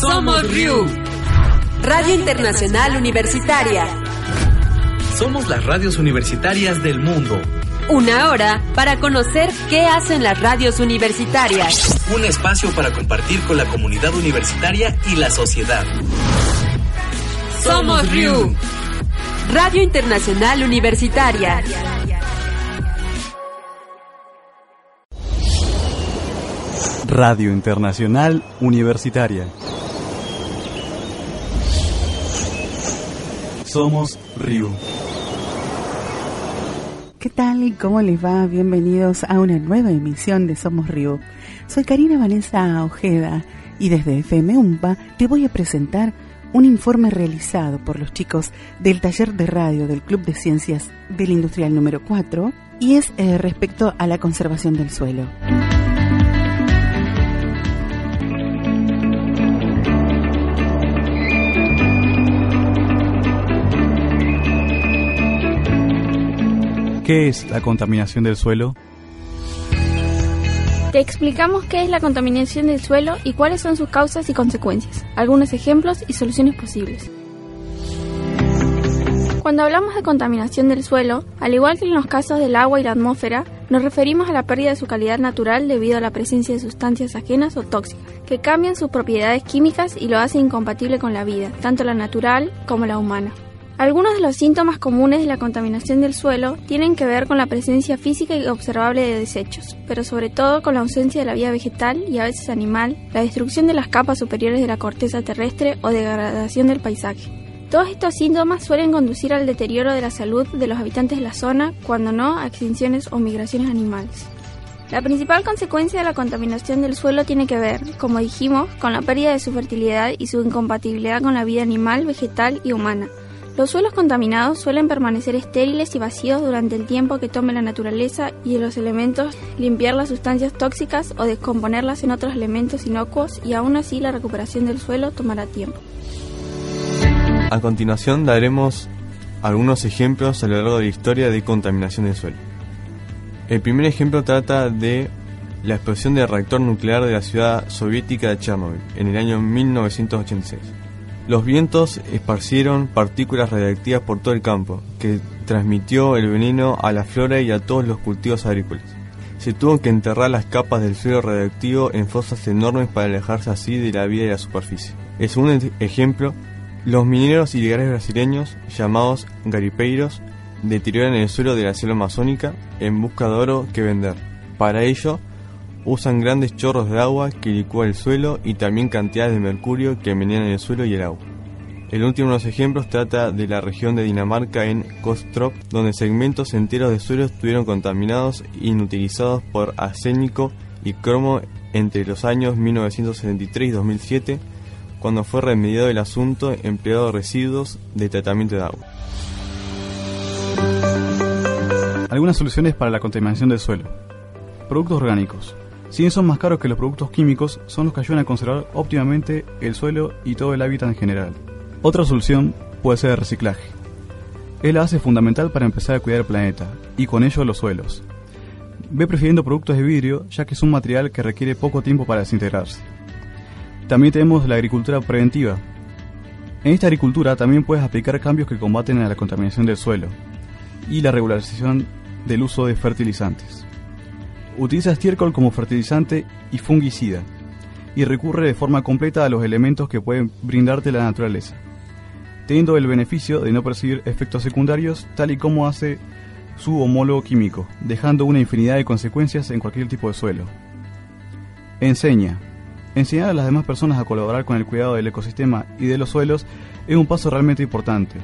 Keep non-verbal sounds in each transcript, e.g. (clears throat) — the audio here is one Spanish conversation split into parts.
Somos RIU. Radio Internacional Universitaria. Somos las radios universitarias del mundo. Una hora para conocer qué hacen las radios universitarias. Un espacio para compartir con la comunidad universitaria y la sociedad. Somos RIU. Radio Internacional Universitaria. Radio Internacional Universitaria. Somos RIU. ¿Qué tal? ¿Cómo les va? Bienvenidos a una nueva emisión de Somos Río. Soy Karina Vanessa Ojeda y desde FM UMPA te voy a presentar un informe realizado por los chicos del taller de radio del Club de Ciencias del Industrial número 4 y es eh, respecto a la conservación del suelo. ¿Qué es la contaminación del suelo? Te explicamos qué es la contaminación del suelo y cuáles son sus causas y consecuencias, algunos ejemplos y soluciones posibles. Cuando hablamos de contaminación del suelo, al igual que en los casos del agua y la atmósfera, nos referimos a la pérdida de su calidad natural debido a la presencia de sustancias ajenas o tóxicas, que cambian sus propiedades químicas y lo hacen incompatible con la vida, tanto la natural como la humana. Algunos de los síntomas comunes de la contaminación del suelo tienen que ver con la presencia física y observable de desechos, pero sobre todo con la ausencia de la vida vegetal y a veces animal, la destrucción de las capas superiores de la corteza terrestre o degradación del paisaje. Todos estos síntomas suelen conducir al deterioro de la salud de los habitantes de la zona, cuando no a extinciones o migraciones animales. La principal consecuencia de la contaminación del suelo tiene que ver, como dijimos, con la pérdida de su fertilidad y su incompatibilidad con la vida animal, vegetal y humana, los suelos contaminados suelen permanecer estériles y vacíos durante el tiempo que tome la naturaleza y los elementos limpiar las sustancias tóxicas o descomponerlas en otros elementos inocuos y aún así la recuperación del suelo tomará tiempo. A continuación daremos algunos ejemplos a lo largo de la historia de contaminación del suelo. El primer ejemplo trata de la explosión del reactor nuclear de la ciudad soviética de Chernobyl en el año 1986. Los vientos esparcieron partículas radiactivas por todo el campo, que transmitió el veneno a la flora y a todos los cultivos agrícolas. Se tuvo que enterrar las capas del suelo radiactivo en fosas enormes para alejarse así de la vida y la superficie. El segundo ejemplo, los mineros ilegales brasileños, llamados garipeiros, deterioran el suelo de la selva amazónica en busca de oro que vender. Para ello, usan grandes chorros de agua que licúa el suelo y también cantidades de mercurio que envenenan el suelo y el agua. El último de los ejemplos trata de la región de Dinamarca en Kostrop, donde segmentos enteros de suelo estuvieron contaminados e inutilizados por arsénico y cromo entre los años 1973 y 2007, cuando fue remediado el asunto empleado residuos de tratamiento de agua. Algunas soluciones para la contaminación del suelo. Productos orgánicos. Si bien son más caros que los productos químicos, son los que ayudan a conservar óptimamente el suelo y todo el hábitat en general. Otra solución puede ser el reciclaje. Es la base fundamental para empezar a cuidar el planeta, y con ello los suelos. Ve prefiriendo productos de vidrio, ya que es un material que requiere poco tiempo para desintegrarse. También tenemos la agricultura preventiva. En esta agricultura también puedes aplicar cambios que combaten a la contaminación del suelo y la regularización del uso de fertilizantes. Utiliza estiércol como fertilizante y fungicida, y recurre de forma completa a los elementos que pueden brindarte la naturaleza, teniendo el beneficio de no percibir efectos secundarios tal y como hace su homólogo químico, dejando una infinidad de consecuencias en cualquier tipo de suelo. Enseña. Enseñar a las demás personas a colaborar con el cuidado del ecosistema y de los suelos es un paso realmente importante,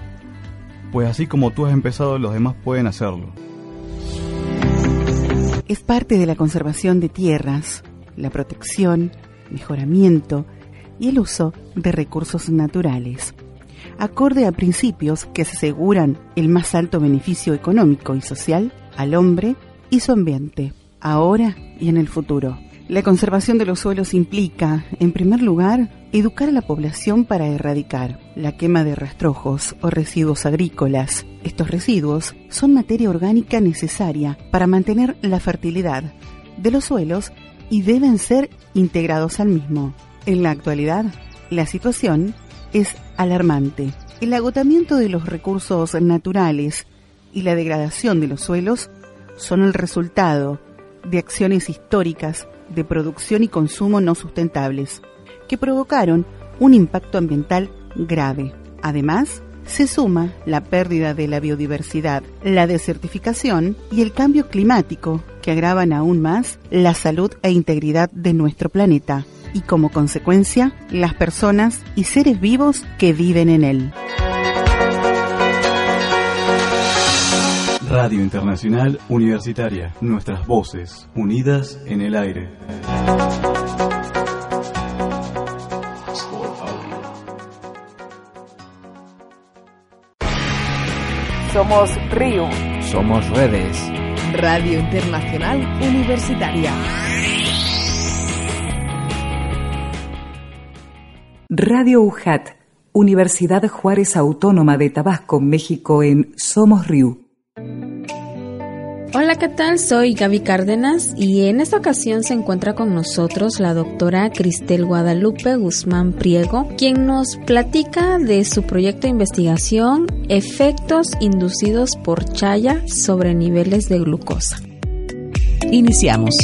pues así como tú has empezado, los demás pueden hacerlo es parte de la conservación de tierras, la protección, mejoramiento y el uso de recursos naturales, acorde a principios que aseguran el más alto beneficio económico y social al hombre y su ambiente, ahora y en el futuro. La conservación de los suelos implica, en primer lugar, educar a la población para erradicar la quema de rastrojos o residuos agrícolas. Estos residuos son materia orgánica necesaria para mantener la fertilidad de los suelos y deben ser integrados al mismo. En la actualidad, La situación es alarmante. El agotamiento de los recursos naturales y la degradación de los suelos son el resultado de acciones históricas de producción y consumo no sustentables, que provocaron un impacto ambiental grave. Además, se suma la pérdida de la biodiversidad, la desertificación y el cambio climático, que agravan aún más la salud e integridad de nuestro planeta y como consecuencia las personas y seres vivos que viven en él. Radio Internacional Universitaria, nuestras voces unidas en el aire. Somos Río. Somos redes. Radio Internacional Universitaria. Radio UJAT, Universidad Juárez Autónoma de Tabasco, México en Somos Río. Hola, ¿qué tal? Soy Gaby Cárdenas y en esta ocasión se encuentra con nosotros la doctora Cristel Guadalupe Guzmán Priego, quien nos platica de su proyecto de investigación Efectos inducidos por chaya sobre niveles de glucosa. Iniciamos.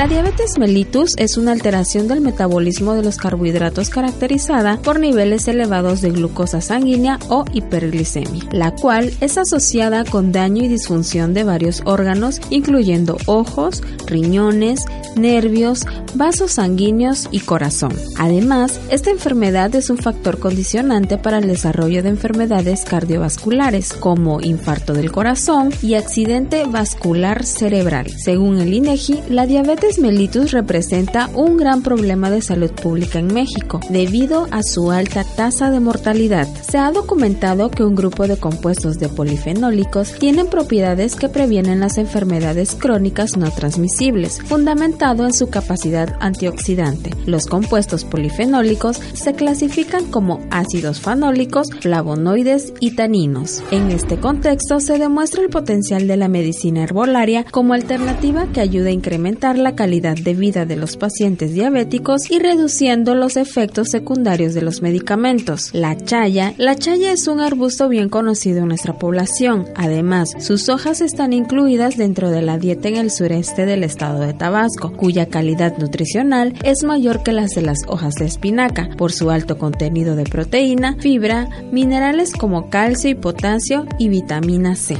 La diabetes mellitus es una alteración del metabolismo de los carbohidratos caracterizada por niveles elevados de glucosa sanguínea o hiperglicemia, la cual es asociada con daño y disfunción de varios órganos, incluyendo ojos, riñones, nervios, vasos sanguíneos y corazón. Además, esta enfermedad es un factor condicionante para el desarrollo de enfermedades cardiovasculares como infarto del corazón y accidente vascular cerebral. Según el INEGI, la diabetes mellitus representa un gran problema de salud pública en México debido a su alta tasa de mortalidad. Se ha documentado que un grupo de compuestos de polifenólicos tienen propiedades que previenen las enfermedades crónicas no transmisibles, fundamentado en su capacidad antioxidante. Los compuestos polifenólicos se clasifican como ácidos fanólicos, flavonoides y taninos. En este contexto se demuestra el potencial de la medicina herbolaria como alternativa que ayuda a incrementar la calidad de vida de los pacientes diabéticos y reduciendo los efectos secundarios de los medicamentos. La chaya. La chaya es un arbusto bien conocido en nuestra población. Además, sus hojas están incluidas dentro de la dieta en el sureste del estado de Tabasco, cuya calidad nutricional es mayor que las de las hojas de espinaca, por su alto contenido de proteína, fibra, minerales como calcio y potasio y vitamina C.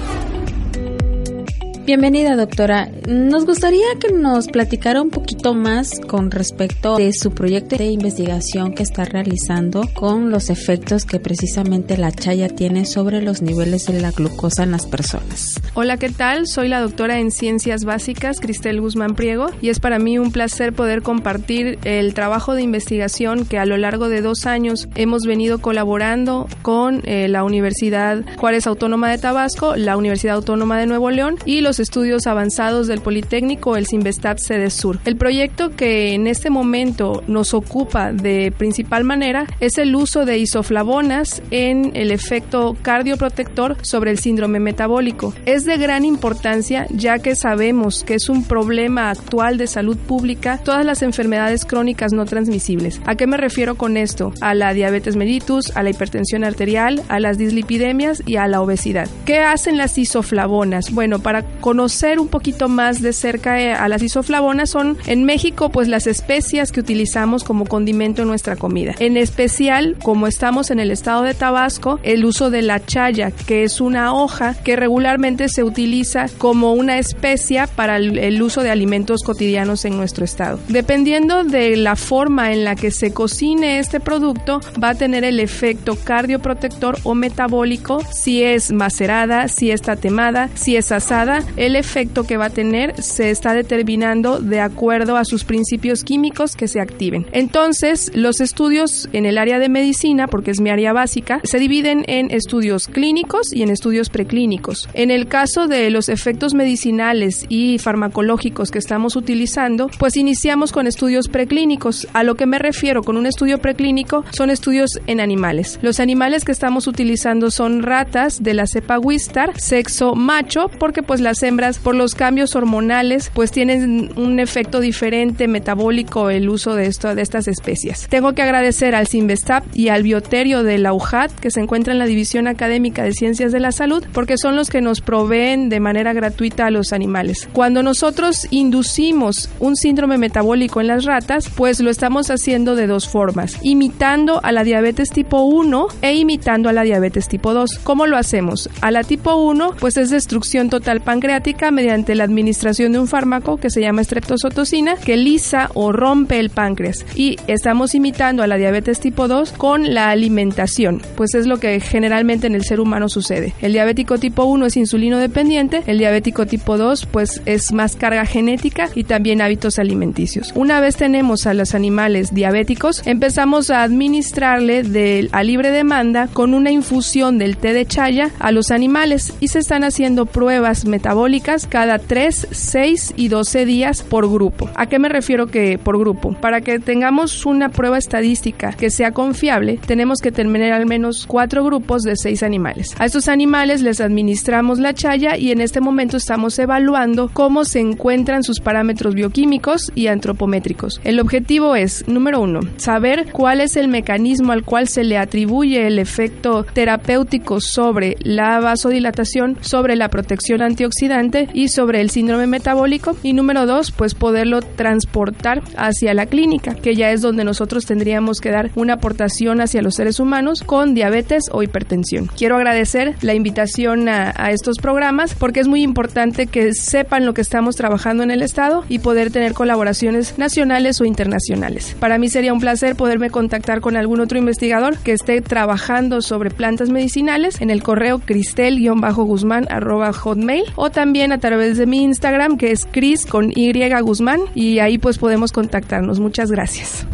Bienvenida, doctora. Nos gustaría que nos platicara un poquito más con respecto de su proyecto de investigación que está realizando con los efectos que precisamente la chaya tiene sobre los niveles de la glucosa en las personas. Hola, ¿qué tal? Soy la doctora en Ciencias Básicas, Cristel Guzmán Priego, y es para mí un placer poder compartir el trabajo de investigación que a lo largo de dos años hemos venido colaborando con eh, la Universidad Juárez Autónoma de Tabasco, la Universidad Autónoma de Nuevo León y los estudios avanzados del Politécnico, el Sinvestat Sede. El proyecto que en este momento nos ocupa de principal manera es el uso de isoflavonas en el efecto cardioprotector sobre el síndrome metabólico. Es de gran importancia ya que sabemos que es un problema actual de salud pública todas las enfermedades crónicas no transmisibles. ¿A qué me refiero con esto? A la diabetes mellitus, a la hipertensión arterial, a las dislipidemias y a la obesidad. ¿Qué hacen las isoflavonas? Bueno, para conocer un poquito más de cerca eh, a las isoflavonas son en México pues las especias que utilizamos como condimento en nuestra comida. En especial, como estamos en el estado de Tabasco, el uso de la chaya, que es una hoja que regularmente se utiliza como una especia para el uso de alimentos cotidianos en nuestro estado. Dependiendo de la forma en la que se cocine este producto, va a tener el efecto cardioprotector o metabólico si es macerada, si es tatemada, si es asada, el efecto que va a tener se está determinando de acuerdo a sus principios químicos que se activen. Entonces, los estudios en el área de medicina, porque es mi área básica, se dividen en estudios clínicos y en estudios preclínicos. En el caso de los efectos medicinales y farmacológicos que estamos utilizando, pues iniciamos con estudios preclínicos. A lo que me refiero con un estudio preclínico son estudios en animales. Los animales que estamos utilizando son ratas de la cepa Wistar, sexo macho, porque pues las hembras por los cambios hormonales, pues tienen un efecto diferente metabólico el uso de esto de estas especies. Tengo que agradecer al Sinvestap y al Bioterio de la UJAT que se encuentra en la División Académica de Ciencias de la Salud porque son los que nos proveen de manera gratuita a los animales. Cuando nosotros inducimos un síndrome metabólico en las ratas, pues lo estamos haciendo de dos formas, imitando a la diabetes tipo 1 e imitando a la diabetes tipo 2. ¿Cómo lo hacemos? A la tipo 1, pues es destrucción total pancreática mediante la administración de un fármaco que se llama estreptozotocina que lisa o rompe el páncreas. Y estamos imitando a la diabetes tipo 2 con la alimentación, pues es lo que generalmente en el ser humano sucede. El diabético tipo 1 es insulino dependiente, el diabético tipo 2 pues es más carga genética y también hábitos alimenticios. Una vez tenemos a los animales diabéticos, empezamos a administrarle de, a libre demanda con una infusión del té de chaya a los animales y se están haciendo pruebas metabólicas cada 3, 6 y 12 días por grupo. ¿A qué me refiero que por grupo? Para que tengamos una prueba estadística que sea confiable, tenemos que tener al menos cuatro grupos de seis animales. A estos animales les administramos la chaya y en este momento estamos evaluando cómo se encuentran sus parámetros bioquímicos y antropométricos. El objetivo es, número uno, saber cuál es el mecanismo al cual se le atribuye el efecto terapéutico sobre la vasodilatación, sobre la protección antioxidante y sobre el síndrome metabólico. Y número dos, pues poderlo transportar hacia la clínica, que ya es donde nosotros tendríamos que dar una aportación hacia los seres humanos con diabetes o hipertensión. Quiero agradecer la invitación a, a estos programas porque es muy importante que sepan lo que estamos trabajando en el Estado y poder tener colaboraciones nacionales o internacionales. Para mí sería un placer poderme contactar con algún otro investigador que esté trabajando sobre plantas medicinales en el correo cristel-guzmán hotmail o a través de mi Instagram que es cris con y guzmán y ahí pues podemos contactarnos. Muchas gracias.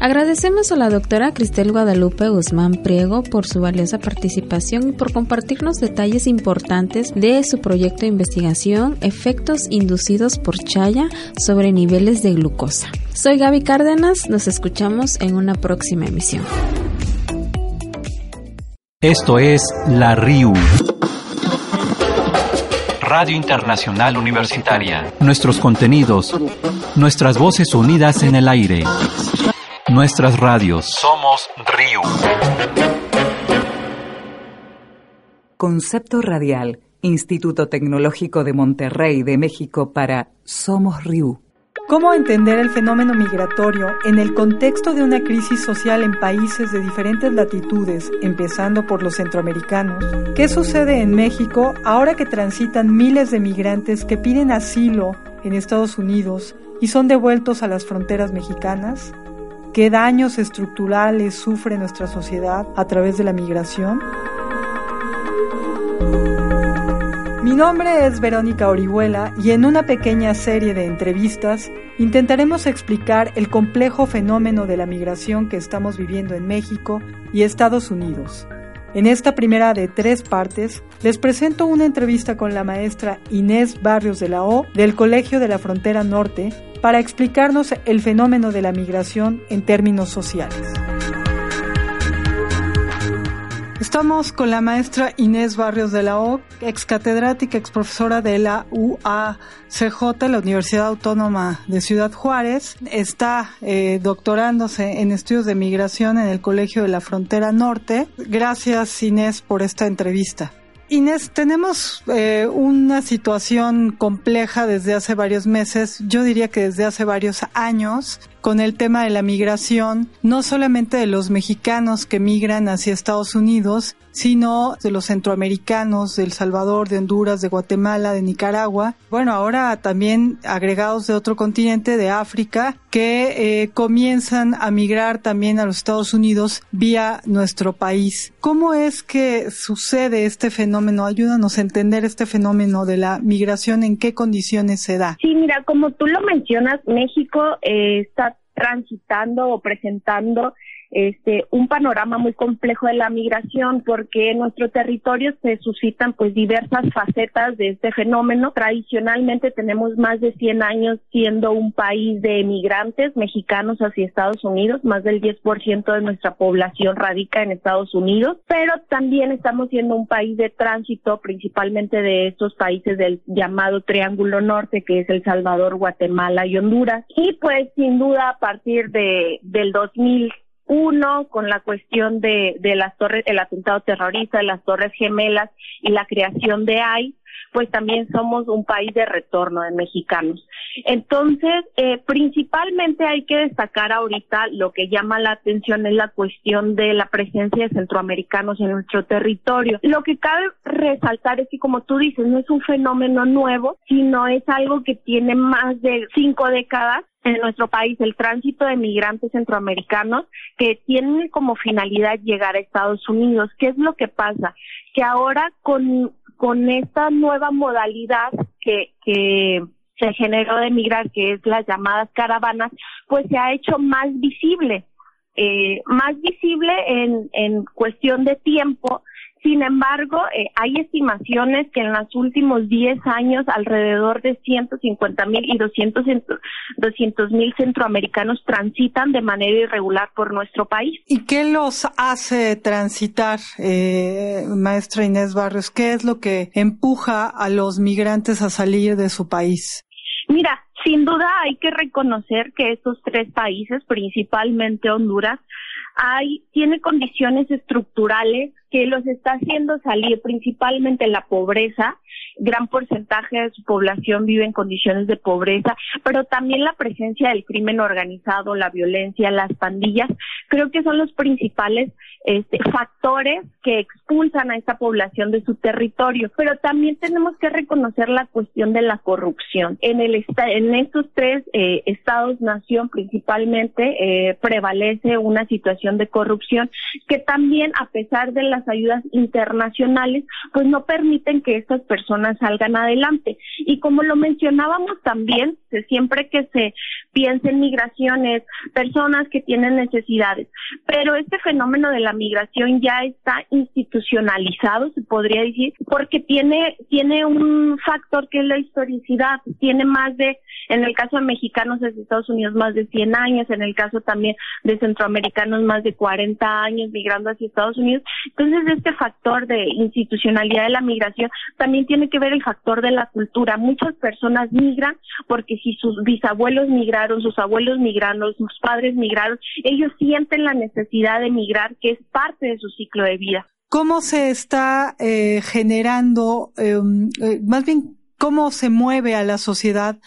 Agradecemos a la doctora Cristel Guadalupe Guzmán Priego por su valiosa participación y por compartirnos detalles importantes de su proyecto de investigación Efectos inducidos por chaya sobre niveles de glucosa. Soy Gaby Cárdenas, nos escuchamos en una próxima emisión. Esto es La RIU. Radio Internacional Universitaria. Nuestros contenidos, nuestras voces unidas en el aire. Nuestras radios. Somos RIU. Concepto Radial, Instituto Tecnológico de Monterrey de México para Somos RIU. ¿Cómo entender el fenómeno migratorio en el contexto de una crisis social en países de diferentes latitudes, empezando por los centroamericanos? ¿Qué sucede en México ahora que transitan miles de migrantes que piden asilo en Estados Unidos y son devueltos a las fronteras mexicanas? ¿Qué daños estructurales sufre nuestra sociedad a través de la migración? Mi nombre es Verónica Orihuela y en una pequeña serie de entrevistas intentaremos explicar el complejo fenómeno de la migración que estamos viviendo en México y Estados Unidos. En esta primera de tres partes, les presento una entrevista con la maestra Inés Barrios de la O del Colegio de la Frontera Norte para explicarnos el fenómeno de la migración en términos sociales. Estamos con la maestra Inés Barrios de la O, ex catedrática, ex profesora de la UACJ, la Universidad Autónoma de Ciudad Juárez. Está eh, doctorándose en estudios de migración en el Colegio de la Frontera Norte. Gracias Inés por esta entrevista. Inés, tenemos eh, una situación compleja desde hace varios meses, yo diría que desde hace varios años, con el tema de la migración, no solamente de los mexicanos que migran hacia Estados Unidos, sino de los centroamericanos, de El Salvador, de Honduras, de Guatemala, de Nicaragua, bueno, ahora también agregados de otro continente, de África, que eh, comienzan a migrar también a los Estados Unidos vía nuestro país. ¿Cómo es que sucede este fenómeno? Ayúdanos a entender este fenómeno de la migración, en qué condiciones se da. Sí, mira, como tú lo mencionas, México eh, está transitando o presentando este, un panorama muy complejo de la migración porque en nuestro territorio se suscitan pues diversas facetas de este fenómeno. Tradicionalmente tenemos más de 100 años siendo un país de emigrantes mexicanos hacia Estados Unidos, más del 10% de nuestra población radica en Estados Unidos, pero también estamos siendo un país de tránsito principalmente de estos países del llamado Triángulo Norte, que es El Salvador, Guatemala y Honduras. Y pues sin duda a partir de del 2000 uno, con la cuestión de, de las torres, el atentado terrorista, de las torres gemelas y la creación de AI, pues también somos un país de retorno de mexicanos. Entonces, eh, principalmente hay que destacar ahorita lo que llama la atención es la cuestión de la presencia de centroamericanos en nuestro territorio. Lo que cabe resaltar es que, como tú dices, no es un fenómeno nuevo, sino es algo que tiene más de cinco décadas en nuestro país el tránsito de migrantes centroamericanos que tienen como finalidad llegar a Estados Unidos. ¿Qué es lo que pasa? Que ahora con, con esta nueva modalidad que, que se generó de migrar, que es las llamadas caravanas, pues se ha hecho más visible. Eh, más visible en, en cuestión de tiempo sin embargo, eh, hay estimaciones que en los últimos 10 años alrededor de 150 mil y 200 mil centroamericanos transitan de manera irregular por nuestro país. ¿Y qué los hace transitar, eh, maestra Inés Barrios? ¿Qué es lo que empuja a los migrantes a salir de su país? Mira, sin duda hay que reconocer que estos tres países, principalmente Honduras, hay, tiene condiciones estructurales que los está haciendo salir principalmente la pobreza, gran porcentaje de su población vive en condiciones de pobreza, pero también la presencia del crimen organizado, la violencia, las pandillas, creo que son los principales este, factores que expulsan a esta población de su territorio. Pero también tenemos que reconocer la cuestión de la corrupción. En el en estos tres eh, estados-nación principalmente eh, prevalece una situación de corrupción que también a pesar de las ayudas internacionales pues no permiten que estas personas salgan adelante. Y como lo mencionábamos también, siempre que se piensa en migraciones, personas que tienen necesidades, pero este fenómeno de la migración ya está institucionalizado, se podría decir, porque tiene, tiene un factor que es la historicidad, tiene más de, en el caso de mexicanos desde Estados Unidos, más de 100 años, en el caso también de centroamericanos, más de 40 años migrando hacia Estados Unidos. Entonces, este factor de institucionalidad de la migración también tiene que ver el factor de la cultura. Muchas personas migran porque si sus bisabuelos migraron, sus abuelos migraron, sus padres migraron, ellos sienten la necesidad de migrar, que es parte de su ciclo de vida. ¿Cómo se está eh, generando, em, eh, más bien, cómo se mueve a la sociedad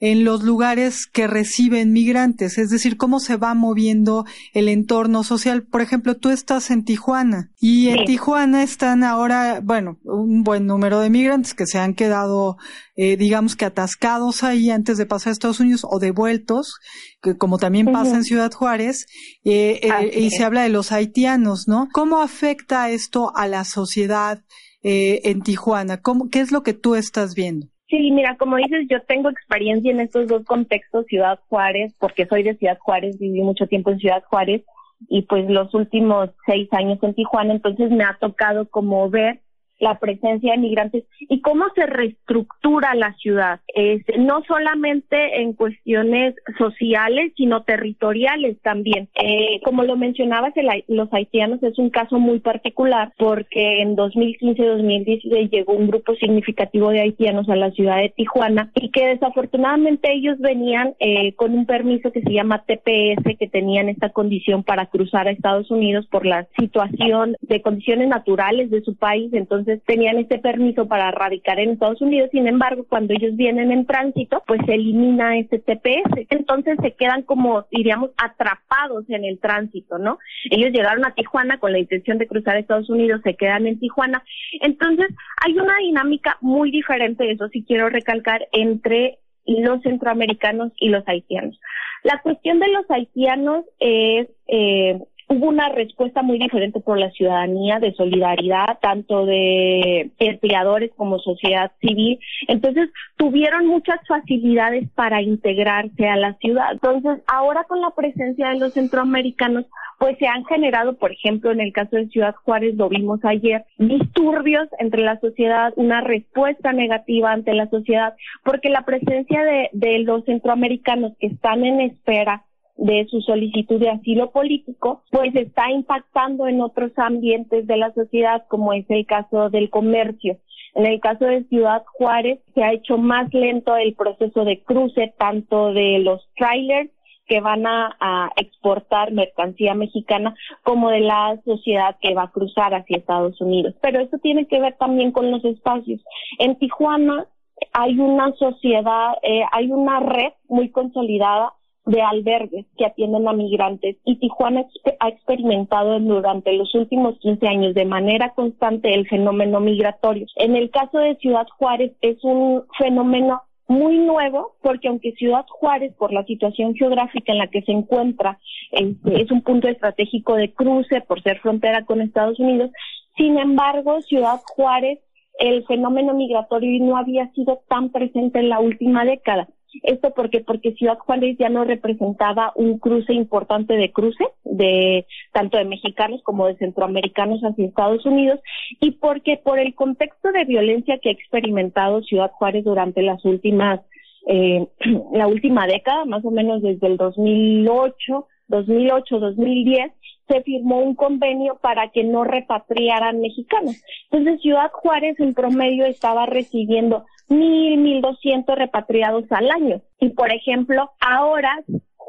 en los lugares que reciben migrantes, es decir, cómo se va moviendo el entorno social. Por ejemplo, tú estás en Tijuana y en Tijuana están ahora, bueno, un buen número de migrantes que se han quedado, eh, digamos que atascados ahí antes de pasar a Estados Unidos o devueltos, que como también pasa en Ciudad Juárez, eh, eh, y se habla de los haitianos, ¿no? ¿Cómo afecta esto a la sociedad en Tijuana? ¿Cómo, ¿Qué es lo que tú estás viendo? Sí, mira, como dices, yo tengo experiencia en estos dos contextos, Ciudad Juárez, porque soy de Ciudad Juárez, viví mucho tiempo en Ciudad Juárez y pues los últimos seis años en Tijuana, entonces me ha tocado como ver la presencia de migrantes y cómo se reestructura la ciudad, es, no solamente en cuestiones sociales, sino territoriales también. Eh, como lo mencionabas, los haitianos es un caso muy particular porque en 2015-2016 llegó un grupo significativo de haitianos a la ciudad de Tijuana y que desafortunadamente ellos venían eh, con un permiso que se llama TPS, que tenían esta condición para cruzar a Estados Unidos por la situación de condiciones naturales de su país, entonces tenían este permiso para radicar en Estados Unidos, sin embargo, cuando ellos vienen en tránsito, pues se elimina este TPS. Entonces se quedan como, diríamos, atrapados en el tránsito, ¿no? Ellos llegaron a Tijuana con la intención de cruzar Estados Unidos, se quedan en Tijuana. Entonces hay una dinámica muy diferente, eso sí quiero recalcar, entre los centroamericanos y los haitianos. La cuestión de los haitianos es eh, hubo una respuesta muy diferente por la ciudadanía de solidaridad, tanto de empleadores como sociedad civil. Entonces, tuvieron muchas facilidades para integrarse a la ciudad. Entonces, ahora con la presencia de los centroamericanos, pues se han generado, por ejemplo, en el caso de Ciudad Juárez, lo vimos ayer, disturbios entre la sociedad, una respuesta negativa ante la sociedad, porque la presencia de, de los centroamericanos que están en espera de su solicitud de asilo político, pues está impactando en otros ambientes de la sociedad, como es el caso del comercio. En el caso de Ciudad Juárez, se ha hecho más lento el proceso de cruce, tanto de los trailers que van a, exportar mercancía mexicana como de la sociedad que va a cruzar hacia Estados Unidos. Pero eso tiene que ver también con los espacios. En Tijuana hay una sociedad, eh, hay una red muy consolidada de albergues que atienden a migrantes y Tijuana ha experimentado durante los últimos 15 años de manera constante el fenómeno migratorio. En el caso de Ciudad Juárez es un fenómeno muy nuevo porque aunque Ciudad Juárez por la situación geográfica en la que se encuentra este, es un punto estratégico de cruce por ser frontera con Estados Unidos, sin embargo Ciudad Juárez el fenómeno migratorio no había sido tan presente en la última década. Esto porque porque Ciudad Juárez ya no representaba un cruce importante de cruce de tanto de mexicanos como de centroamericanos hacia Estados Unidos y porque por el contexto de violencia que ha experimentado Ciudad Juárez durante las últimas eh, (clears throat) la última década, más o menos desde el 2008, 2008, 2010, se firmó un convenio para que no repatriaran mexicanos. Entonces Ciudad Juárez en promedio estaba recibiendo mil, mil doscientos repatriados al año. Y por ejemplo, ahora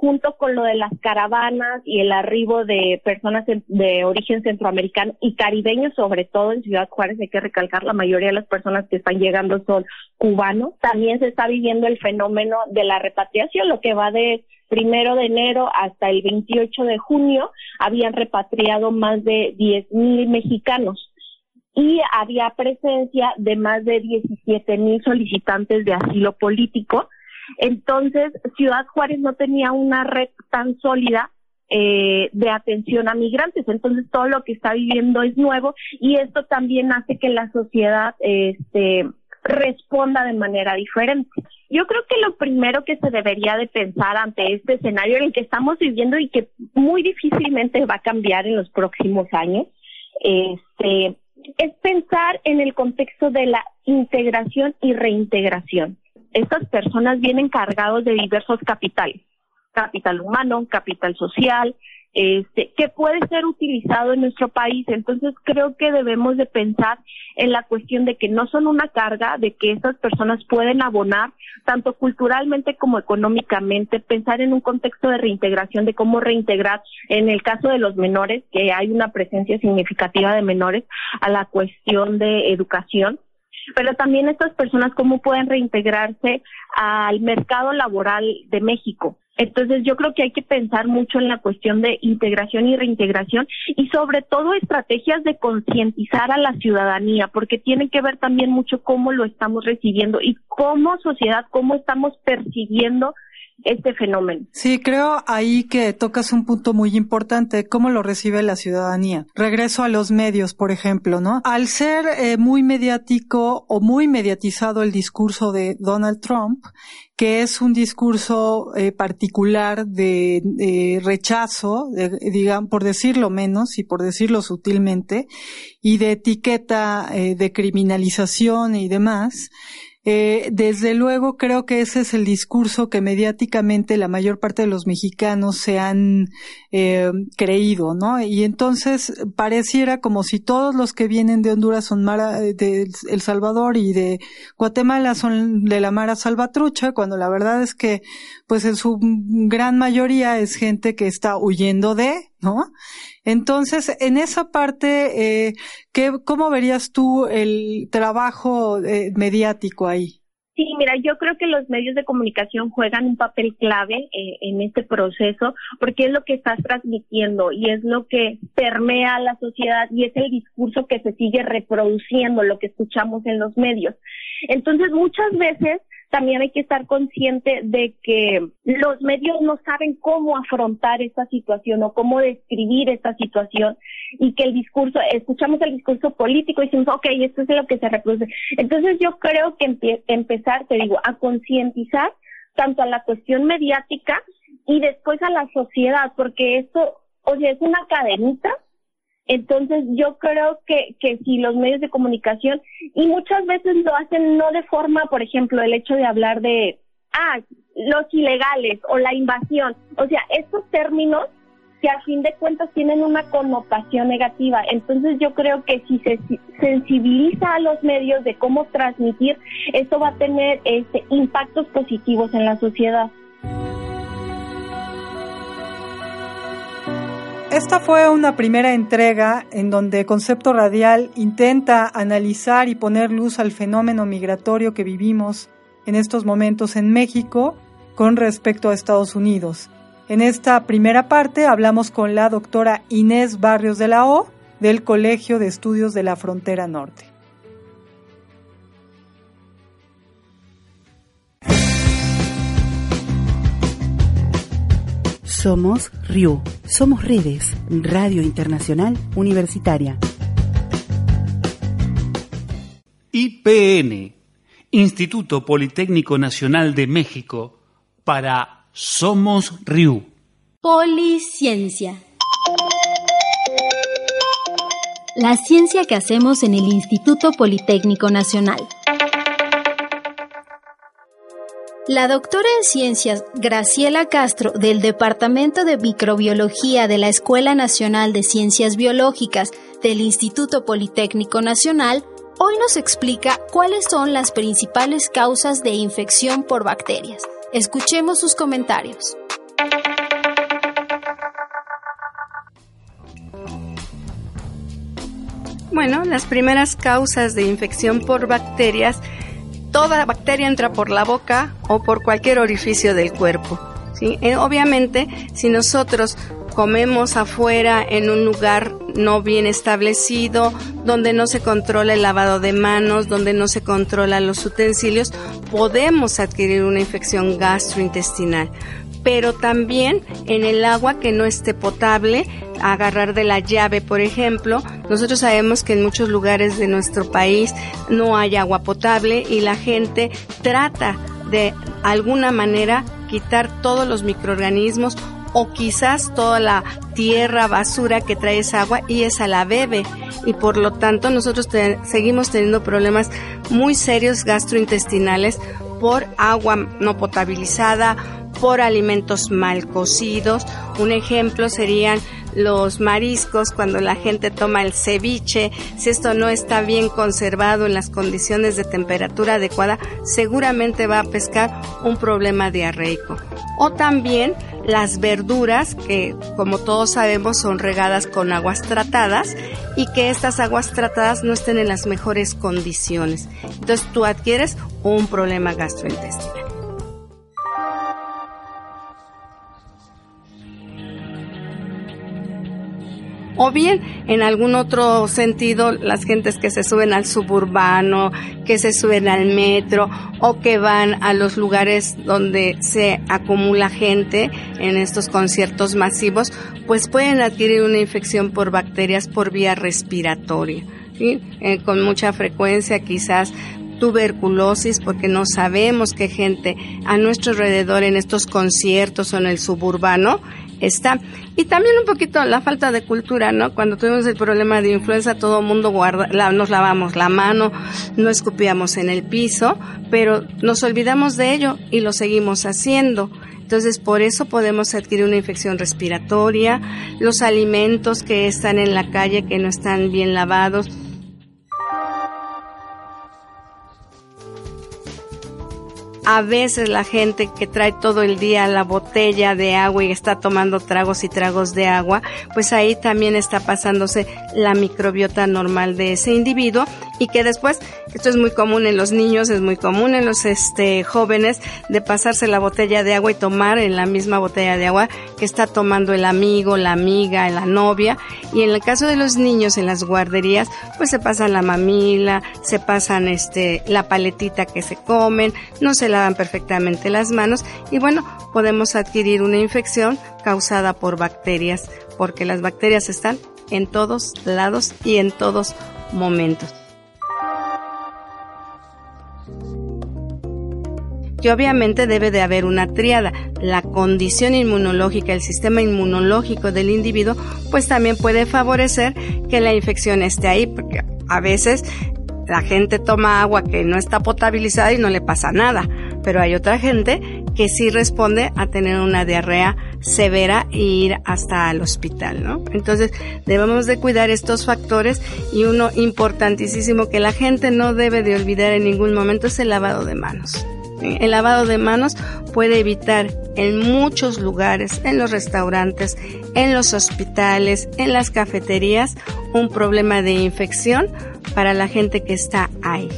junto con lo de las caravanas y el arribo de personas de origen centroamericano y caribeño, sobre todo en Ciudad Juárez, hay que recalcar, la mayoría de las personas que están llegando son cubanos. También se está viviendo el fenómeno de la repatriación, lo que va de primero de enero hasta el 28 de junio, habían repatriado más de diez mil mexicanos y había presencia de más de 17 mil solicitantes de asilo político. Entonces, Ciudad Juárez no tenía una red tan sólida eh, de atención a migrantes. Entonces, todo lo que está viviendo es nuevo y esto también hace que la sociedad este, responda de manera diferente. Yo creo que lo primero que se debería de pensar ante este escenario en el que estamos viviendo y que muy difícilmente va a cambiar en los próximos años, este, es pensar en el contexto de la integración y reintegración. Estas personas vienen cargados de diversos capitales, capital humano, capital social, este, que puede ser utilizado en nuestro país. Entonces creo que debemos de pensar en la cuestión de que no son una carga, de que estas personas pueden abonar tanto culturalmente como económicamente, pensar en un contexto de reintegración, de cómo reintegrar en el caso de los menores, que hay una presencia significativa de menores a la cuestión de educación pero también estas personas cómo pueden reintegrarse al mercado laboral de México. Entonces yo creo que hay que pensar mucho en la cuestión de integración y reintegración y sobre todo estrategias de concientizar a la ciudadanía, porque tiene que ver también mucho cómo lo estamos recibiendo y cómo sociedad, cómo estamos percibiendo este fenómeno. Sí, creo ahí que tocas un punto muy importante, cómo lo recibe la ciudadanía. Regreso a los medios, por ejemplo, ¿no? Al ser eh, muy mediático o muy mediatizado el discurso de Donald Trump, que es un discurso eh, particular de, rechazo, digamos, por decirlo menos y por decirlo sutilmente, y de etiqueta eh, de criminalización y demás, eh, desde luego creo que ese es el discurso que mediáticamente la mayor parte de los mexicanos se han eh, creído, ¿no? Y entonces pareciera como si todos los que vienen de Honduras son Mara, de El Salvador y de Guatemala son de la Mara Salvatrucha, cuando la verdad es que, pues en su gran mayoría es gente que está huyendo de, ¿no? Entonces, en esa parte, eh, ¿qué, ¿cómo verías tú el trabajo eh, mediático ahí? Sí, mira, yo creo que los medios de comunicación juegan un papel clave eh, en este proceso porque es lo que estás transmitiendo y es lo que permea a la sociedad y es el discurso que se sigue reproduciendo, lo que escuchamos en los medios. Entonces, muchas veces también hay que estar consciente de que los medios no saben cómo afrontar esta situación o cómo describir esta situación y que el discurso, escuchamos el discurso político y decimos, ok, esto es lo que se reproduce. Entonces yo creo que empezar, te digo, a concientizar tanto a la cuestión mediática y después a la sociedad, porque esto, o sea, es una cadenita entonces yo creo que, que si los medios de comunicación, y muchas veces lo hacen no de forma, por ejemplo, el hecho de hablar de, ah, los ilegales o la invasión, o sea, estos términos que a fin de cuentas tienen una connotación negativa. Entonces yo creo que si se sensibiliza a los medios de cómo transmitir, esto va a tener este, impactos positivos en la sociedad. Esta fue una primera entrega en donde Concepto Radial intenta analizar y poner luz al fenómeno migratorio que vivimos en estos momentos en México con respecto a Estados Unidos. En esta primera parte hablamos con la doctora Inés Barrios de la O del Colegio de Estudios de la Frontera Norte. Somos RIU, somos redes, Radio Internacional Universitaria. IPN, Instituto Politécnico Nacional de México, para Somos RIU. Policiencia. La ciencia que hacemos en el Instituto Politécnico Nacional. La doctora en ciencias Graciela Castro del Departamento de Microbiología de la Escuela Nacional de Ciencias Biológicas del Instituto Politécnico Nacional hoy nos explica cuáles son las principales causas de infección por bacterias. Escuchemos sus comentarios. Bueno, las primeras causas de infección por bacterias toda bacteria entra por la boca o por cualquier orificio del cuerpo. Eh, obviamente, si nosotros comemos afuera en un lugar no bien establecido, donde no se controla el lavado de manos, donde no se controlan los utensilios, podemos adquirir una infección gastrointestinal. Pero también en el agua que no esté potable, agarrar de la llave, por ejemplo. Nosotros sabemos que en muchos lugares de nuestro país no hay agua potable y la gente trata de alguna manera quitar todos los microorganismos o quizás toda la tierra, basura que trae esa agua y esa la bebe. Y por lo tanto nosotros seguimos teniendo problemas muy serios gastrointestinales por agua no potabilizada, por alimentos mal cocidos. Un ejemplo serían los mariscos, cuando la gente toma el ceviche, si esto no está bien conservado en las condiciones de temperatura adecuada, seguramente va a pescar un problema diarreico. O también las verduras, que como todos sabemos son regadas con aguas tratadas y que estas aguas tratadas no estén en las mejores condiciones. Entonces tú adquieres un problema gastrointestinal. O bien en algún otro sentido las gentes que se suben al suburbano, que se suben al metro o que van a los lugares donde se acumula gente en estos conciertos masivos, pues pueden adquirir una infección por bacterias por vía respiratoria. Eh, con mucha frecuencia quizás tuberculosis porque no sabemos qué gente a nuestro alrededor en estos conciertos o en el suburbano está. Y también un poquito la falta de cultura, ¿no? Cuando tuvimos el problema de influenza, todo el mundo guarda, nos lavamos la mano, no escupíamos en el piso, pero nos olvidamos de ello y lo seguimos haciendo. Entonces, por eso podemos adquirir una infección respiratoria, los alimentos que están en la calle que no están bien lavados, a veces la gente que trae todo el día la botella de agua y está tomando tragos y tragos de agua, pues ahí también está pasándose la microbiota normal de ese individuo y que después, esto es muy común en los niños, es muy común en los este, jóvenes, de pasarse la botella de agua y tomar en la misma botella de agua que está tomando el amigo, la amiga, la novia. Y en el caso de los niños en las guarderías, pues se pasan la mamila, se pasan este, la paletita que se comen, no se lavan perfectamente las manos y bueno, podemos adquirir una infección causada por bacterias, porque las bacterias están en todos lados y en todos momentos. Y obviamente debe de haber una triada. La condición inmunológica, el sistema inmunológico del individuo, pues también puede favorecer que la infección esté ahí, porque a veces la gente toma agua que no está potabilizada y no le pasa nada, pero hay otra gente que sí responde a tener una diarrea severa e ir hasta el hospital, ¿no? Entonces debemos de cuidar estos factores y uno importantísimo que la gente no debe de olvidar en ningún momento es el lavado de manos. El lavado de manos puede evitar en muchos lugares, en los restaurantes, en los hospitales, en las cafeterías, un problema de infección para la gente que está ahí.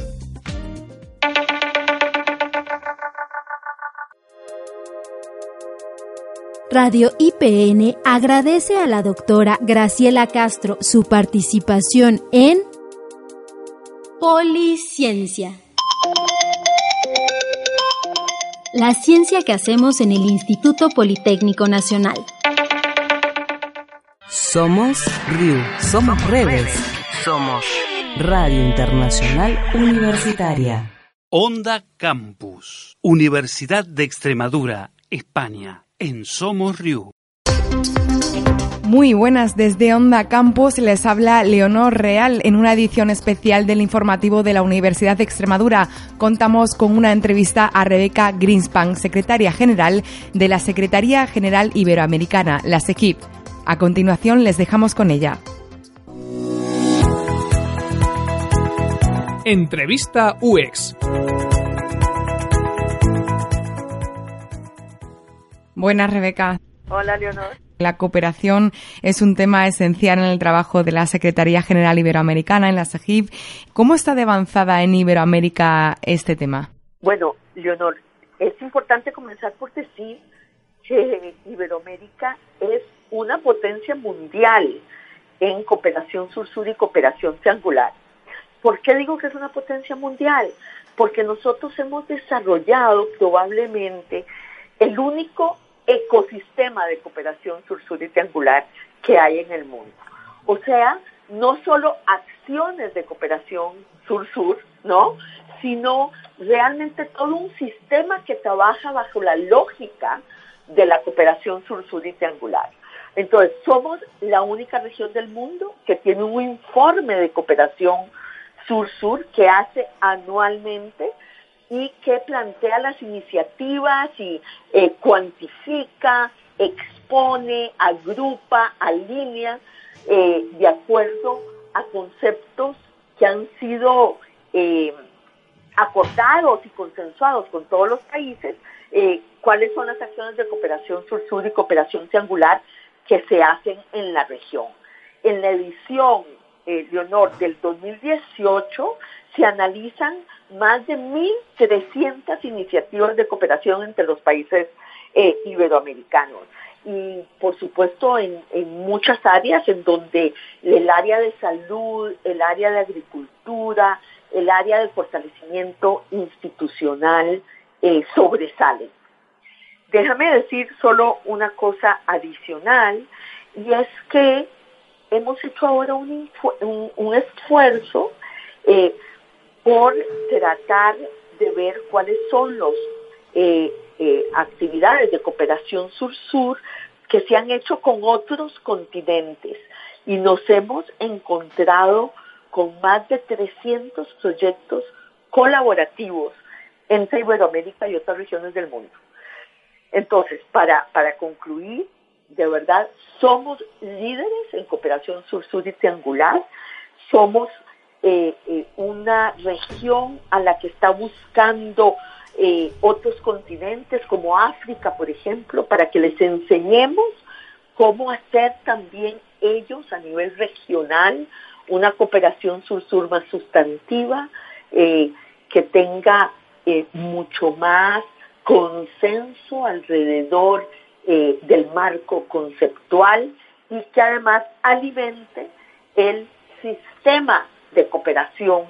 Radio IPN agradece a la doctora Graciela Castro su participación en Policiencia. La ciencia que hacemos en el Instituto Politécnico Nacional. Somos RIU, somos redes, somos Radio Internacional Universitaria. Onda Campus, Universidad de Extremadura, España en Somos Riu. Muy buenas, desde Onda Campus les habla Leonor Real en una edición especial del informativo de la Universidad de Extremadura. Contamos con una entrevista a Rebeca Greenspan, secretaria general de la Secretaría General Iberoamericana, la SEGIP. A continuación les dejamos con ella. Entrevista UX. Buenas, Rebeca. Hola, Leonor. La cooperación es un tema esencial en el trabajo de la Secretaría General Iberoamericana, en la SEGIP. ¿Cómo está de avanzada en Iberoamérica este tema? Bueno, Leonor, es importante comenzar por decir que Iberoamérica es una potencia mundial en cooperación sur-sur y cooperación triangular. ¿Por qué digo que es una potencia mundial? Porque nosotros hemos desarrollado probablemente el único ecosistema de cooperación sur-sur y triangular que hay en el mundo. O sea, no solo acciones de cooperación sur-sur, ¿no? Sino realmente todo un sistema que trabaja bajo la lógica de la cooperación sur-sur y triangular. Entonces, somos la única región del mundo que tiene un informe de cooperación sur-sur que hace anualmente y que plantea las iniciativas y eh, cuantifica, expone, agrupa, alinea eh, de acuerdo a conceptos que han sido eh, acordados y consensuados con todos los países, cuáles son las acciones de cooperación sur-sur y cooperación triangular que se hacen en la región. En la edición, Leonor, del 2018 se analizan más de 1.300 iniciativas de cooperación entre los países eh, iberoamericanos. Y por supuesto en, muchas áreas en donde el área de salud, el área de agricultura, el área de fortalecimiento institucional eh, sobresalen. Déjame decir solo una cosa adicional y es que hemos hecho ahora un, un, esfuerzo eh, por tratar de ver cuáles son las eh, eh, actividades de cooperación sur-sur que se han hecho con otros continentes y nos hemos encontrado con más de 300 proyectos colaborativos entre Iberoamérica y otras regiones del mundo. Entonces, para, para concluir, de verdad, somos líderes en cooperación sur-sur y triangular, somos eh, eh, una región a la que está buscando eh, otros continentes como África, por ejemplo, para que les enseñemos cómo hacer también ellos a nivel regional una cooperación sur-sur más sustantiva, que tenga mucho más consenso alrededor del marco conceptual y que además alimente el sistema de cooperación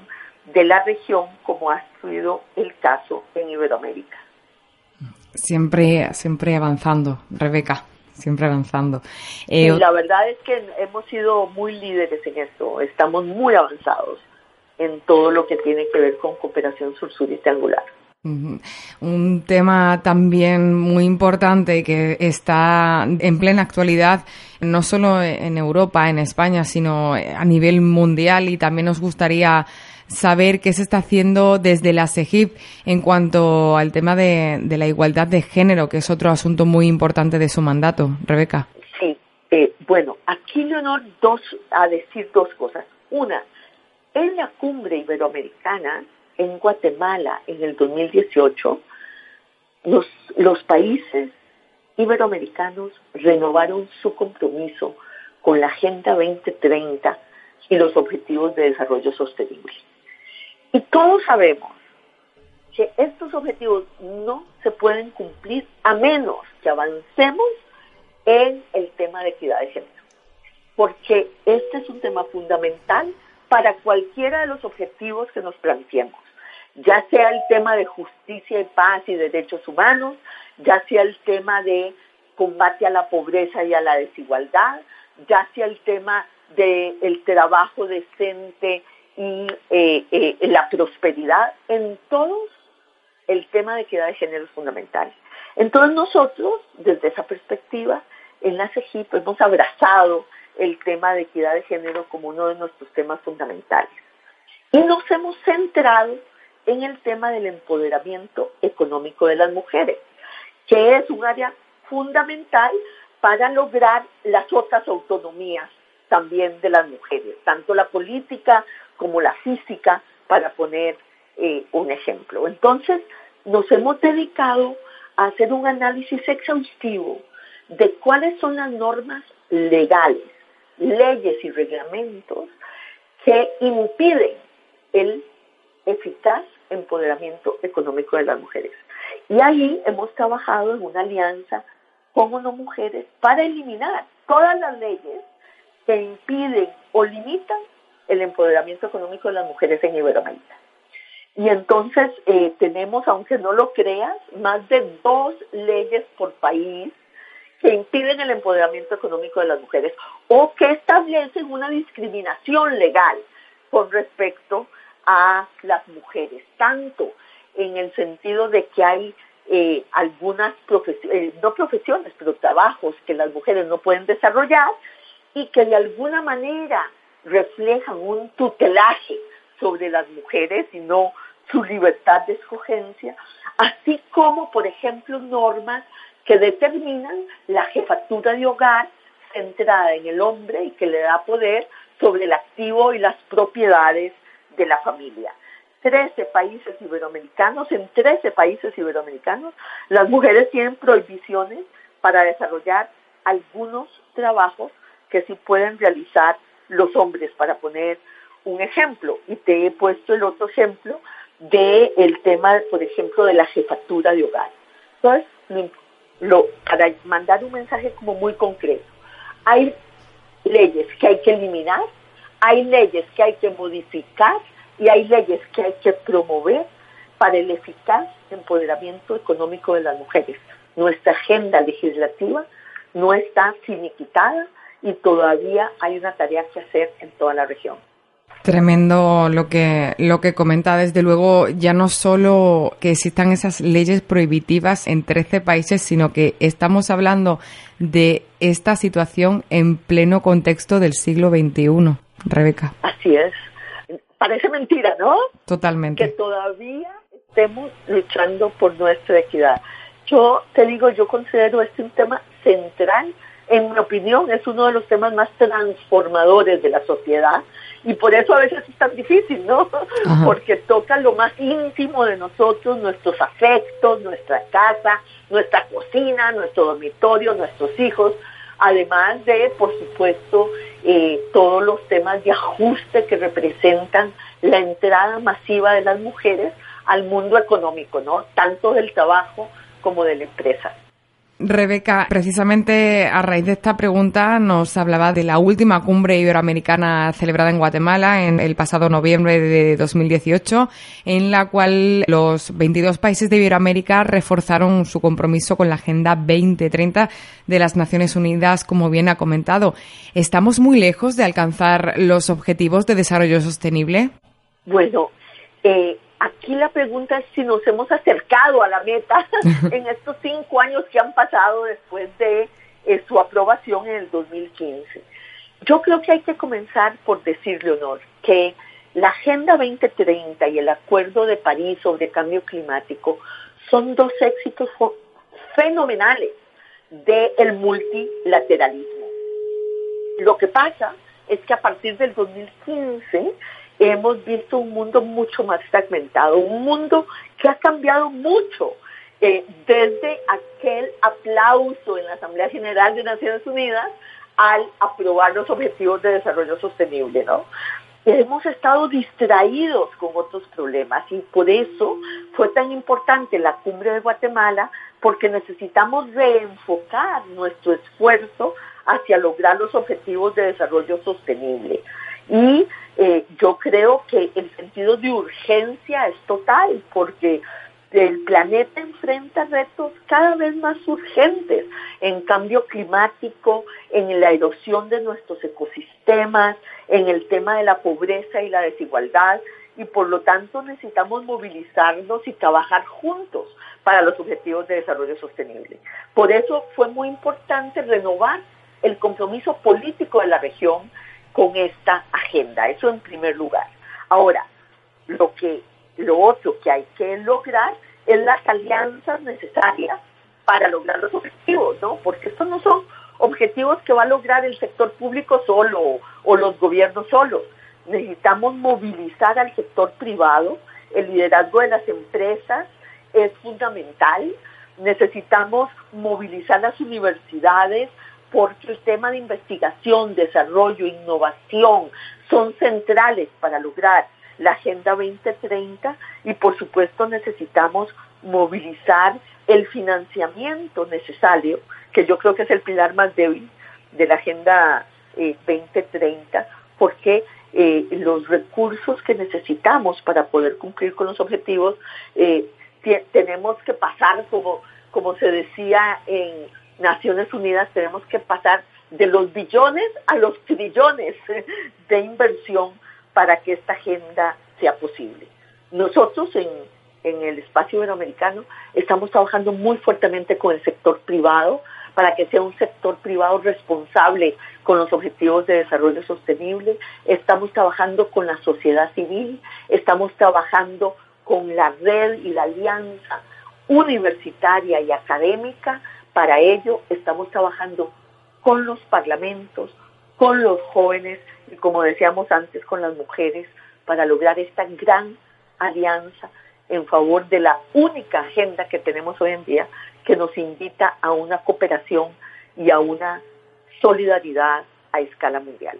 de la región como ha sido el caso en Iberoamérica. Siempre, siempre avanzando, Rebeca, siempre avanzando. Eh, la verdad es que hemos sido muy líderes en esto, estamos muy avanzados en todo lo que tiene que ver con cooperación sur-sur y triangular. Un tema también muy importante que está en plena actualidad, no solo en Europa, en España, sino a nivel mundial y también nos gustaría saber qué se está haciendo desde la SEGIP en cuanto al tema de, la igualdad de género, que es otro asunto muy importante de su mandato. Rebeca. Sí, eh, bueno, aquí Leonor dos, a decir dos cosas. Una, en la cumbre iberoamericana en Guatemala en el 2018, los, países iberoamericanos renovaron su compromiso con la Agenda 2030 y los Objetivos de Desarrollo Sostenible. Y todos sabemos que estos objetivos no se pueden cumplir a menos que avancemos en el tema de equidad de género, porque este es un tema fundamental para cualquiera de los objetivos que nos planteemos ya sea el tema de justicia y paz y derechos humanos, ya sea el tema de combate a la pobreza y a la desigualdad, ya sea el tema del el trabajo decente y eh, eh, la prosperidad, en todos el tema de equidad de género es fundamental. Entonces nosotros, desde esa perspectiva, en la CEGIP hemos abrazado el tema de equidad de género como uno de nuestros temas fundamentales. Y nos hemos centrado en el tema del empoderamiento económico de las mujeres, que es un área fundamental para lograr las otras autonomías también de las mujeres, tanto la política como la física, para poner eh, un ejemplo. Entonces, nos hemos dedicado a hacer un análisis exhaustivo de cuáles son las normas legales, leyes y reglamentos que impiden el eficaz empoderamiento económico de las mujeres. Y ahí hemos trabajado en una alianza con ONU Mujeres para eliminar todas las leyes que impiden o limitan el empoderamiento económico de las mujeres en Iberoamérica. Y entonces eh, tenemos, aunque no lo creas, más de dos leyes por país que impiden el empoderamiento económico de las mujeres o que establecen una discriminación legal con respecto a las mujeres, tanto en el sentido de que hay eh, algunas profesiones, eh, no profesiones, pero trabajos que las mujeres no pueden desarrollar y que de alguna manera reflejan un tutelaje sobre las mujeres y no su libertad de escogencia, así como, por ejemplo, normas que determinan la jefatura de hogar centrada en el hombre y que le da poder sobre el activo y las propiedades de la familia. 13 países iberoamericanos, en 13 países iberoamericanos, las mujeres tienen prohibiciones para desarrollar algunos trabajos que sí pueden realizar los hombres, para poner un ejemplo. Y te he puesto el otro ejemplo del el tema, por ejemplo, de la jefatura de hogar. Entonces, lo, para mandar un mensaje como muy concreto, hay leyes que hay que eliminar hay leyes que hay que modificar y hay leyes que hay que promover para el eficaz empoderamiento económico de las mujeres. Nuestra agenda legislativa no está finiquitada y todavía hay una tarea que hacer en toda la región. Tremendo lo que, lo que comenta, desde luego, ya no solo que existan esas leyes prohibitivas en 13 países, sino que estamos hablando de esta situación en pleno contexto del siglo XXI. Rebeca. Así es. Parece mentira, ¿no? Totalmente. Que todavía estemos luchando por nuestra equidad. Yo te digo, yo considero este un tema central. En mi opinión, es uno de los temas más transformadores de la sociedad y por eso a veces es tan difícil, ¿no? Porque toca lo más íntimo de nosotros, nuestros afectos, nuestra casa, nuestra cocina, nuestro dormitorio, nuestros hijos, además de, por supuesto, eh, todos los temas de ajuste que representan la entrada masiva de las mujeres al mundo económico, ¿no? Tanto del trabajo como de la empresa. Rebeca, precisamente a raíz de esta pregunta nos hablaba de la última cumbre iberoamericana celebrada en Guatemala en el pasado noviembre de 2018, en la cual los 22 países de Iberoamérica reforzaron su compromiso con la Agenda 2030 de las Naciones Unidas, como bien ha comentado. ¿Estamos muy lejos de alcanzar los objetivos de desarrollo sostenible? Bueno, eh, Aquí la pregunta es si nos hemos acercado a la meta (laughs) en estos cinco años que han pasado después de eh, su aprobación en el 2015. Yo creo que hay que comenzar por decirle honor que la Agenda 2030 y el Acuerdo de París sobre Cambio Climático son dos éxitos fenomenales del multilateralismo. Lo que pasa es que a partir del 2015 hemos visto un mundo mucho más fragmentado, un mundo que ha cambiado mucho eh, desde aquel aplauso en la Asamblea General de Naciones Unidas al aprobar los Objetivos de Desarrollo Sostenible, ¿no? Hemos estado distraídos con otros problemas y por eso fue tan importante la cumbre de Guatemala porque necesitamos reenfocar nuestro esfuerzo hacia lograr los objetivos de desarrollo sostenible. Y eh, yo creo que el sentido de urgencia es total porque el planeta enfrenta retos cada vez más urgentes en cambio climático, en la erosión de nuestros ecosistemas, en el tema de la pobreza y la desigualdad y por lo tanto necesitamos movilizarnos y trabajar juntos para los objetivos de desarrollo sostenible. Por eso fue muy importante renovar el compromiso político de la región con esta agenda. Eso en primer lugar. Ahora, lo que lo otro que hay que lograr es las alianzas necesarias para lograr los objetivos, ¿no? Porque estos no son objetivos que va a lograr el sector público solo o los gobiernos solos. Necesitamos movilizar al sector privado, el liderazgo de las empresas es fundamental. Necesitamos movilizar las universidades, porque el tema de investigación, desarrollo, innovación. Son centrales para lograr la Agenda 2030 y por supuesto necesitamos movilizar el financiamiento necesario, que yo creo que es el pilar más débil de la Agenda 2030, eh, porque eh, los recursos que necesitamos para poder cumplir con los objetivos eh, tenemos que pasar, como, como se decía en Naciones Unidas tenemos que pasar de los billones a los trillones de inversión para que esta agenda sea posible. Nosotros en, en el espacio iberoamericano estamos trabajando muy fuertemente con el sector privado para que sea un sector privado responsable con los objetivos de desarrollo sostenible. Estamos trabajando con la sociedad civil, estamos trabajando con la red y la alianza universitaria y académica para ello estamos trabajando con los parlamentos, con los jóvenes y como decíamos antes, con las mujeres para lograr esta gran alianza en favor de la única agenda que tenemos hoy en día que nos invita a una cooperación y a una solidaridad a escala mundial.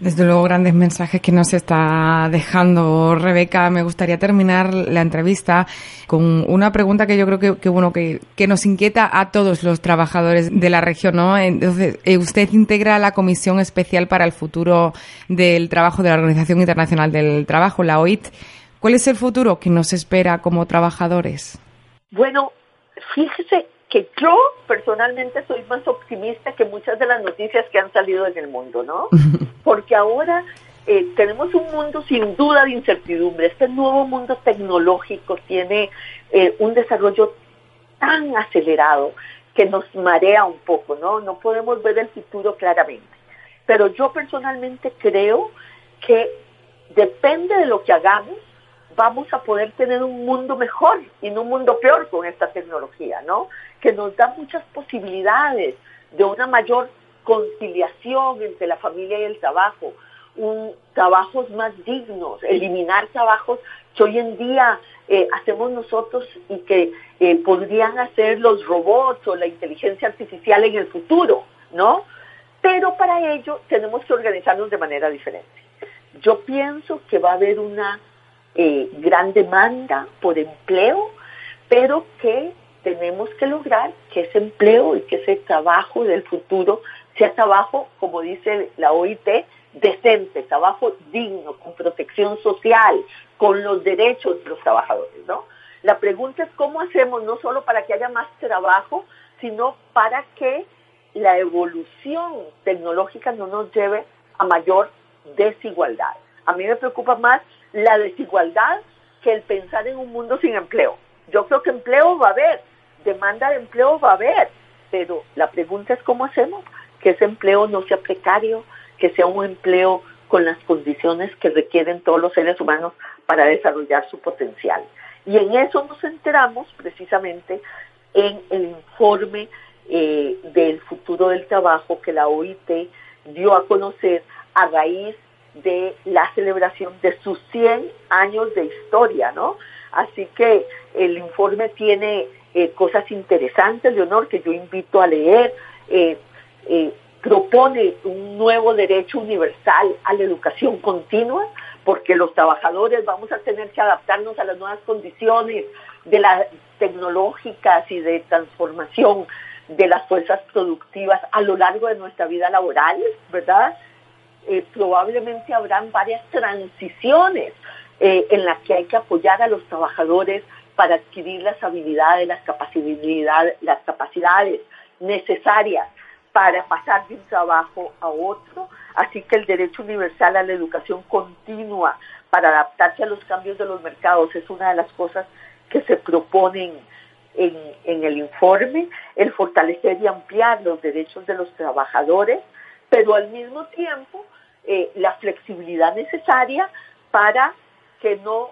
Desde luego, grandes mensajes que nos está dejando Rebeca. Me gustaría terminar la entrevista con una pregunta que yo creo que, bueno, que, nos inquieta a todos los trabajadores de la región, ¿no? Entonces, eh, usted integra la Comisión Especial para el Futuro del Trabajo de la Organización Internacional del Trabajo, la OIT. ¿Cuál es el futuro que nos espera como trabajadores? Bueno, fíjese que yo personalmente soy más optimista que muchas de las noticias que han salido en el mundo, ¿no? (laughs) Porque ahora eh, tenemos un mundo sin duda de incertidumbre. Este nuevo mundo tecnológico tiene eh, un desarrollo tan acelerado que nos marea un poco, ¿no? No podemos ver el futuro claramente. Pero yo personalmente creo que depende de lo que hagamos, vamos a poder tener un mundo mejor y no un mundo peor con esta tecnología, ¿no? Que nos da muchas posibilidades de una mayor conciliación entre la familia y el trabajo, un, trabajos más dignos, eliminar trabajos que hoy en día eh, hacemos nosotros y que eh, podrían hacer los robots o la inteligencia artificial en el futuro, ¿no? Pero para ello tenemos que organizarnos de manera diferente. Yo pienso que va a haber una eh, gran demanda por empleo, pero que tenemos que lograr que ese empleo y que ese trabajo del futuro sea trabajo, como dice la OIT, decente, trabajo digno, con protección social, con los derechos de los trabajadores, ¿no? La pregunta es cómo hacemos no solo para que haya más trabajo, sino para que la evolución tecnológica no nos lleve a mayor desigualdad. A mí me preocupa más la desigualdad que el pensar en un mundo sin empleo. Yo creo que empleo va a haber, demanda de empleo va a haber, pero la pregunta es cómo hacemos que ese empleo no sea precario, que sea un empleo con las condiciones que requieren todos los seres humanos para desarrollar su potencial. Y en eso nos enteramos precisamente en el informe eh, del futuro del trabajo que la OIT dio a conocer a raíz de la celebración de sus 100 años de historia, ¿no? Así que el informe tiene eh, cosas interesantes, Leonor, que yo invito a leer. Eh, eh, propone un nuevo derecho universal a la educación continua, porque los trabajadores vamos a tener que adaptarnos a las nuevas condiciones de las tecnológicas y de transformación de las fuerzas productivas a lo largo de nuestra vida laboral, ¿verdad? Eh, probablemente habrán varias transiciones eh, en las que hay que apoyar a los trabajadores para adquirir las habilidades, las capacidades, las capacidades necesarias para pasar de un trabajo a otro. Así que el derecho universal a la educación continua para adaptarse a los cambios de los mercados es una de las cosas que se proponen en, en el informe, el fortalecer y ampliar los derechos de los trabajadores, pero al mismo tiempo eh, la flexibilidad necesaria para que no,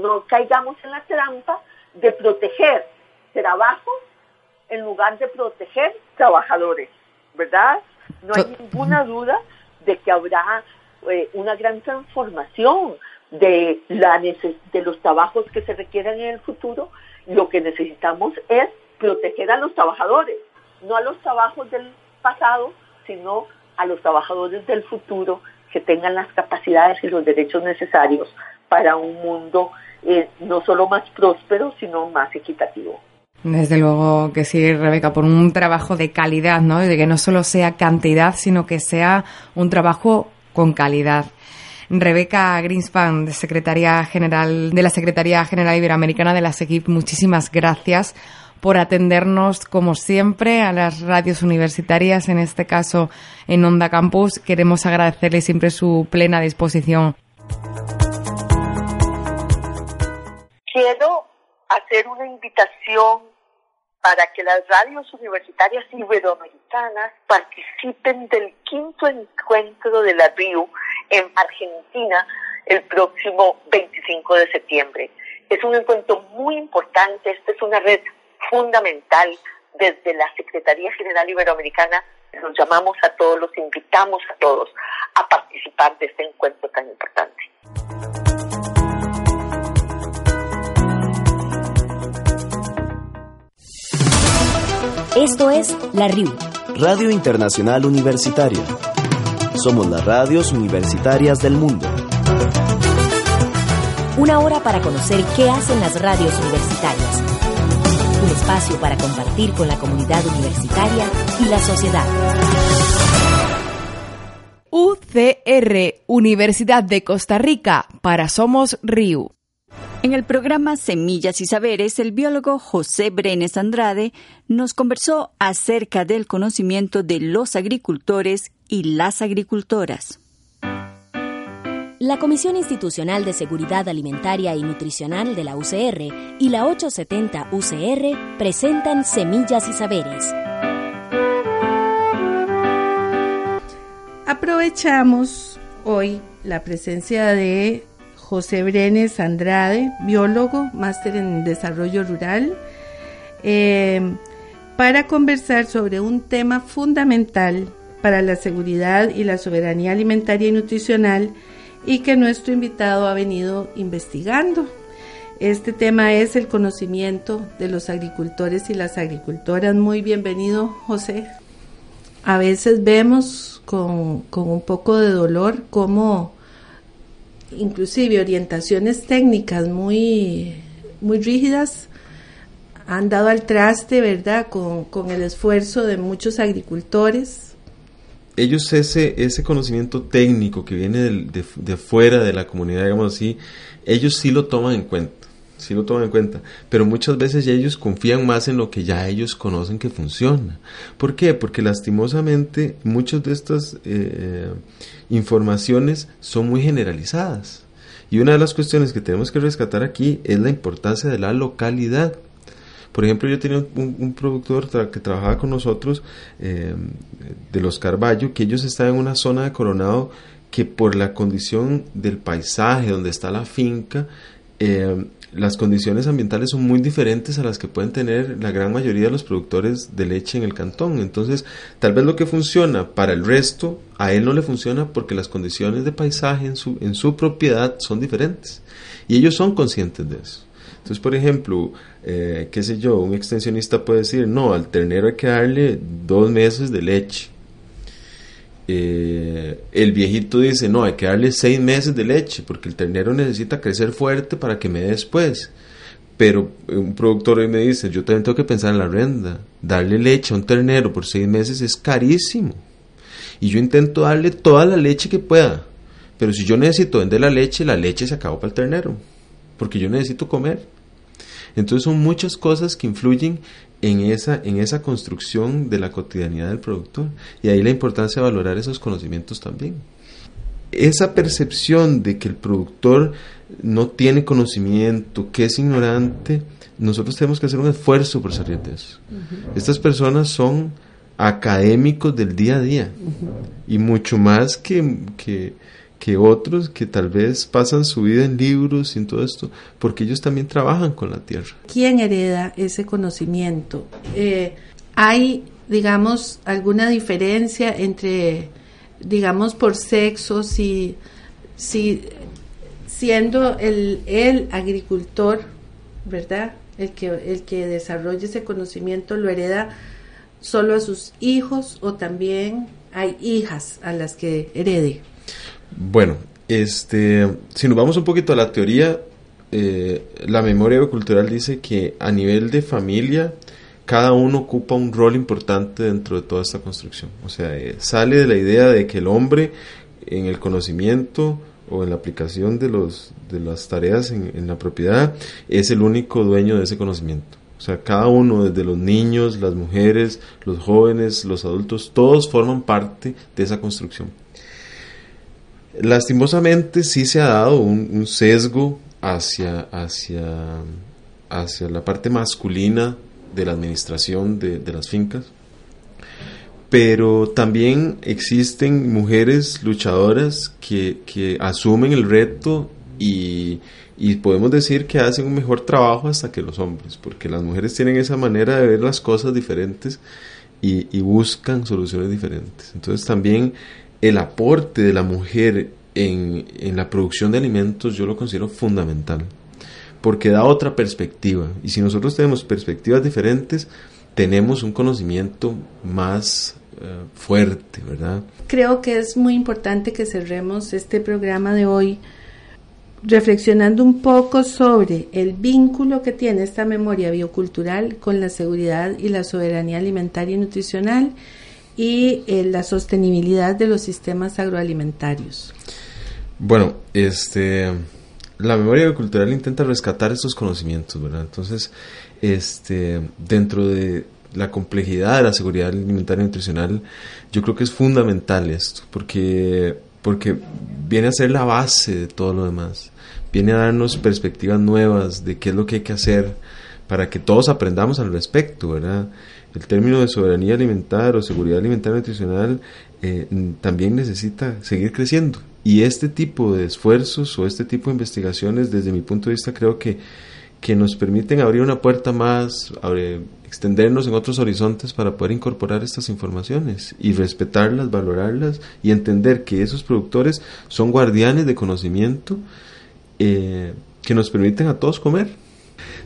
no caigamos en la trampa de proteger trabajos en lugar de proteger trabajadores, ¿verdad? No hay ninguna duda de que habrá eh, una gran transformación de, la de los trabajos que se requieren en el futuro. Lo que necesitamos es proteger a los trabajadores, no a los trabajos del pasado, sino a los trabajadores del futuro que tengan las capacidades y los derechos necesarios para un mundo eh, no solo más próspero, sino más equitativo. Desde luego que sí, Rebeca, por un trabajo de calidad, ¿no? De que no solo sea cantidad, sino que sea un trabajo con calidad. Rebeca Greenspan, secretaria general de la Secretaría General Iberoamericana de la SEGIP, muchísimas gracias por atendernos, como siempre, a las radios universitarias, en este caso en Onda Campus. Queremos agradecerle siempre su plena disposición. Quiero hacer una invitación para que las radios universitarias iberoamericanas participen del quinto encuentro de la RIU en Argentina el próximo 25 de septiembre. Es un encuentro muy importante, esta es una red fundamental desde la Secretaría General Iberoamericana. Los llamamos a todos, los invitamos a todos a participar de este encuentro tan importante. Esto es La RIU. Radio Internacional Universitaria. Somos las radios universitarias del mundo. Una hora para conocer qué hacen las radios universitarias. Espacio para compartir con la comunidad universitaria y la sociedad. UCR, Universidad de Costa Rica, para Somos RIU. En el programa Semillas y Saberes, el biólogo José Brenes Andrade nos conversó acerca del conocimiento de los agricultores y las agricultoras. La Comisión Institucional de Seguridad Alimentaria y Nutricional de la UCR y la 870 UCR presentan Semillas y Saberes. Aprovechamos hoy la presencia de José Brenes Andrade, biólogo, máster en desarrollo rural, eh, para conversar sobre un tema fundamental para la seguridad y la soberanía alimentaria y nutricional y que nuestro invitado ha venido investigando. Este tema es el conocimiento de los agricultores y las agricultoras. Muy bienvenido, José. a veces vemos con, con un poco de dolor cómo inclusive orientaciones técnicas muy, muy rígidas han dado al traste, ¿verdad?, con, con el esfuerzo de muchos agricultores. Ellos ese, ese conocimiento técnico que viene de, fuera de la comunidad, digamos así, ellos sí lo toman en cuenta sí lo toman en cuenta, pero muchas veces ya ellos confían más en lo que ya ellos conocen que funciona. ¿Por qué? Porque lastimosamente muchas de estas eh, informaciones son muy generalizadas. Y una de las cuestiones que tenemos que rescatar aquí es la importancia de la localidad. Por ejemplo, yo tenía un, productor que trabajaba con nosotros eh, de los Carballo, que ellos estaban en una zona de Coronado que por la condición del paisaje donde está la finca, eh, las condiciones ambientales son muy diferentes a las que pueden tener la gran mayoría de los productores de leche en el cantón. Entonces, tal vez lo que funciona para el resto, a él no le funciona porque las condiciones de paisaje en su, en su propiedad son diferentes. Y ellos son conscientes de eso. Entonces, por ejemplo, eh, qué sé yo, un extensionista puede decir, no, al ternero hay que darle dos meses de leche. Eh, el viejito dice, no, hay que darle seis meses de leche, porque el ternero necesita crecer fuerte para que me dé después. Pero un productor hoy me dice, yo también tengo que pensar en la renta. Darle leche a un ternero por seis meses es carísimo. Y yo intento darle toda la leche que pueda. Pero si yo necesito vender la leche, la leche se acabó para el ternero. Porque yo necesito comer. Entonces son muchas cosas que influyen en esa, en esa construcción de la cotidianidad del productor. Y ahí la importancia de valorar esos conocimientos también. Esa percepción de que el productor no tiene conocimiento, que es ignorante, nosotros tenemos que hacer un esfuerzo por salir de eso. Estas personas son académicos del día a día y mucho más que, que que otros que tal vez pasan su vida en libros y en todo esto, porque ellos también trabajan con la tierra. ¿Quién hereda ese conocimiento? Eh, ¿Hay, digamos, alguna diferencia entre, digamos, por sexo, si, si siendo el, el agricultor, ¿verdad? El que, el que desarrolla ese conocimiento lo hereda solo a sus hijos o también hay hijas a las que herede? Bueno, este, si nos vamos un poquito a la teoría, eh, la memoria cultural dice que a nivel de familia, cada uno ocupa un rol importante dentro de toda esta construcción. O sea, eh, sale de la idea de que el hombre en el conocimiento o en la aplicación de, los, de las tareas en, en la propiedad es el único dueño de ese conocimiento. O sea, cada uno, desde los niños, las mujeres, los jóvenes, los adultos, todos forman parte de esa construcción. Lastimosamente sí se ha dado un, sesgo hacia, hacia, hacia la parte masculina de la administración de, las fincas, pero también existen mujeres luchadoras que, asumen el reto y, podemos decir que hacen un mejor trabajo hasta que los hombres, porque las mujeres tienen esa manera de ver las cosas diferentes y, y buscan soluciones diferentes. Entonces también el aporte de la mujer en, en, la producción de alimentos yo lo considero fundamental, porque da otra perspectiva. Y si nosotros tenemos perspectivas diferentes, tenemos un conocimiento más eh, fuerte, ¿verdad? Creo que es muy importante que cerremos este programa de hoy reflexionando un poco sobre el vínculo que tiene esta memoria biocultural con la seguridad y la soberanía alimentaria y nutricional y eh, la sostenibilidad de los sistemas agroalimentarios. Bueno, este la memoria cultural intenta rescatar estos conocimientos, ¿verdad? Entonces, este dentro de la complejidad de la seguridad alimentaria y nutricional, yo creo que es fundamental esto, porque porque viene a ser la base de todo lo demás. Viene a darnos perspectivas nuevas de qué es lo que hay que hacer para que todos aprendamos al respecto, ¿verdad? El término de soberanía alimentaria o seguridad alimentaria nutricional eh, también necesita seguir creciendo. Y este tipo de esfuerzos o este tipo de investigaciones, desde mi punto de vista, creo que, que nos permiten abrir una puerta más, extendernos en otros horizontes para poder incorporar estas informaciones y respetarlas, valorarlas y entender que esos productores son guardianes de conocimiento eh, que nos permiten a todos comer.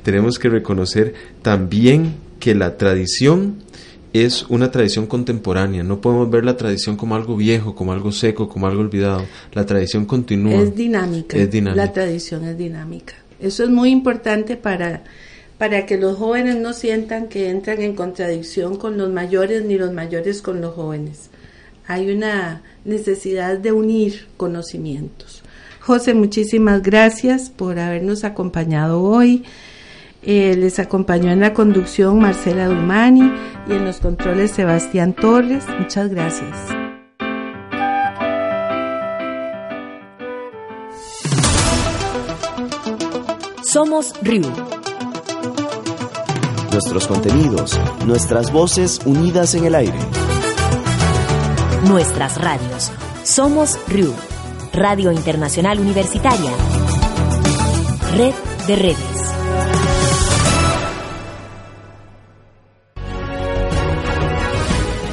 Tenemos que reconocer también que la tradición es una tradición contemporánea. No podemos ver la tradición como algo viejo, como algo seco, como algo olvidado. La tradición continúa. Es dinámica. Es dinámica. La tradición es dinámica. Eso es muy importante para, para que los jóvenes no sientan que entran en contradicción con los mayores ni los mayores con los jóvenes. Hay una necesidad de unir conocimientos. José, muchísimas gracias por habernos acompañado hoy. Eh, les acompañó en la conducción Marcela Dumani y en los controles Sebastián Torres. Muchas gracias. Somos RIU. Nuestros contenidos, nuestras voces unidas en el aire. Nuestras radios. Somos RIU. Radio Internacional Universitaria. Red de redes.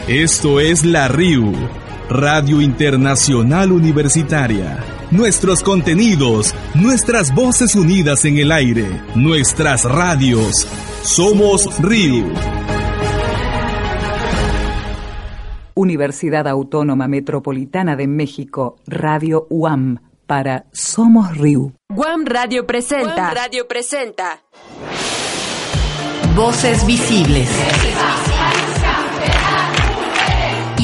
Esto es la RIU, Radio Internacional Universitaria. Nuestros contenidos, nuestras voces unidas en el aire, nuestras radios. Somos RIU. Universidad Autónoma Metropolitana de México, Radio UAM, para Somos RIU. Guam Radio presenta. Radio presenta. Voces visibles.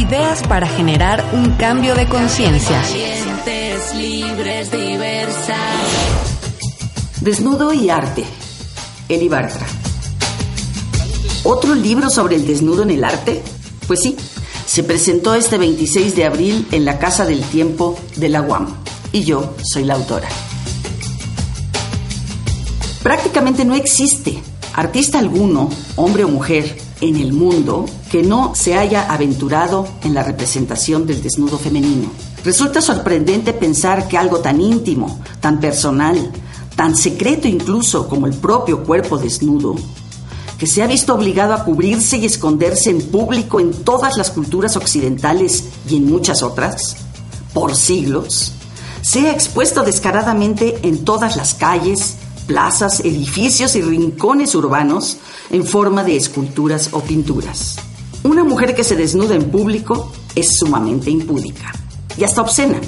Ideas para generar un cambio de conciencia. libres, diversas. Desnudo y arte. Eli Bartra. ¿Otro libro sobre el desnudo en el arte? Pues sí, se presentó este 26 de abril en la Casa del Tiempo de la UAM. Y yo soy la autora. Prácticamente no existe artista alguno, hombre o mujer, en el mundo que no se haya aventurado en la representación del desnudo femenino. Resulta sorprendente pensar que algo tan íntimo, tan personal, tan secreto incluso como el propio cuerpo desnudo, que se ha visto obligado a cubrirse y esconderse en público en todas las culturas occidentales y en muchas otras, por siglos, sea expuesto descaradamente en todas las calles, plazas, edificios y rincones urbanos en forma de esculturas o pinturas. Una mujer que se desnuda en público es sumamente impúdica y hasta obscena,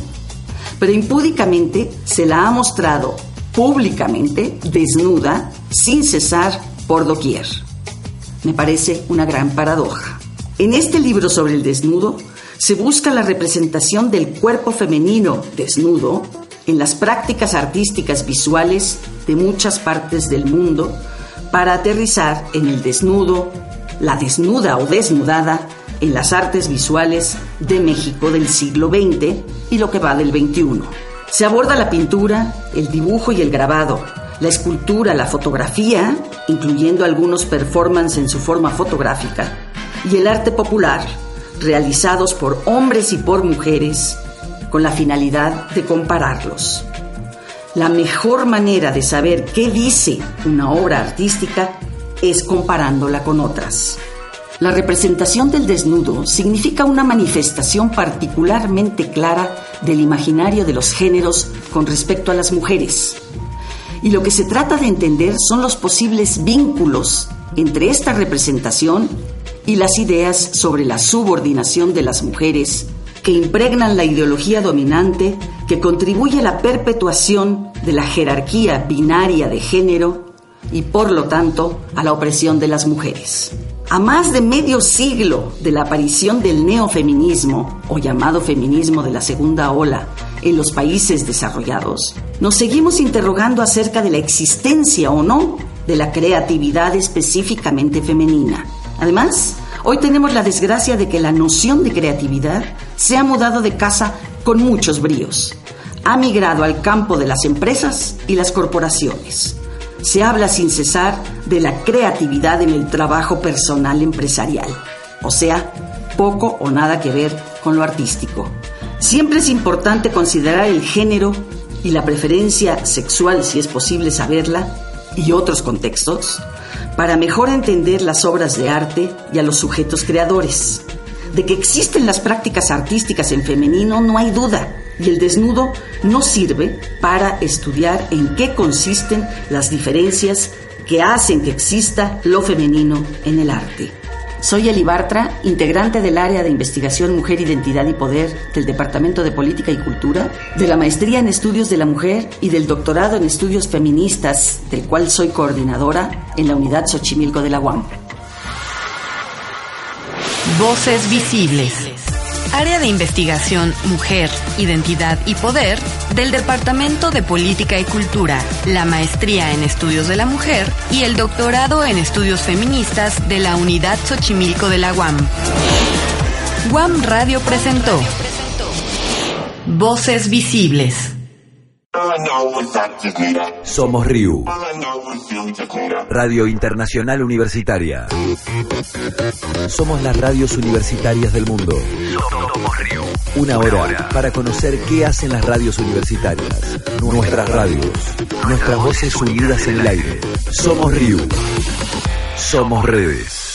pero impúdicamente se la ha mostrado públicamente desnuda sin cesar por doquier. Me parece una gran paradoja. En este libro sobre el desnudo se busca la representación del cuerpo femenino desnudo en las prácticas artísticas visuales de muchas partes del mundo para aterrizar en el desnudo, la desnuda o desnudada en las artes visuales de México del siglo XX y lo que va del XXI. Se aborda la pintura, el dibujo y el grabado, la escultura, la fotografía, incluyendo algunos performances en su forma fotográfica, y el arte popular, realizados por hombres y por mujeres, con la finalidad de compararlos. La mejor manera de saber qué dice una obra artística es comparándola con otras. La representación del desnudo significa una manifestación particularmente clara del imaginario de los géneros con respecto a las mujeres. Y lo que se trata de entender son los posibles vínculos entre esta representación y las ideas sobre la subordinación de las mujeres que impregnan la ideología dominante que contribuye a la perpetuación de la jerarquía binaria de género y por lo tanto a la opresión de las mujeres. A más de medio siglo de la aparición del neofeminismo, o llamado feminismo de la segunda ola, en los países desarrollados, nos seguimos interrogando acerca de la existencia o no de la creatividad específicamente femenina. Además, hoy tenemos la desgracia de que la noción de creatividad se ha mudado de casa con muchos bríos. Ha migrado al campo de las empresas y las corporaciones. Se habla sin cesar de la creatividad en el trabajo personal empresarial, o sea, poco o nada que ver con lo artístico. Siempre es importante considerar el género y la preferencia sexual, si es posible saberla, y otros contextos, para mejor entender las obras de arte y a los sujetos creadores. De que existen las prácticas artísticas en femenino no hay duda, y el desnudo no sirve para estudiar en qué consisten las diferencias que hacen que exista lo femenino en el arte. Soy Eli Bartra, integrante del área de investigación Mujer, Identidad y Poder del Departamento de Política y Cultura, de la maestría en Estudios de la Mujer y del doctorado en Estudios Feministas, del cual soy coordinadora en la Unidad Xochimilco de la UAM. Voces visibles. Área de investigación Mujer, Identidad y Poder del Departamento de Política y Cultura, la maestría en Estudios de la Mujer y el doctorado en Estudios Feministas de la Unidad Xochimilco de la UAM. UAM Radio presentó Voces Visibles. Somos RIU, Radio Internacional Universitaria. Somos las radios universitarias del mundo. Una hora para conocer qué hacen las radios universitarias, nuestras radios, nuestras voces unidas en el aire. Somos RIU. Somos redes.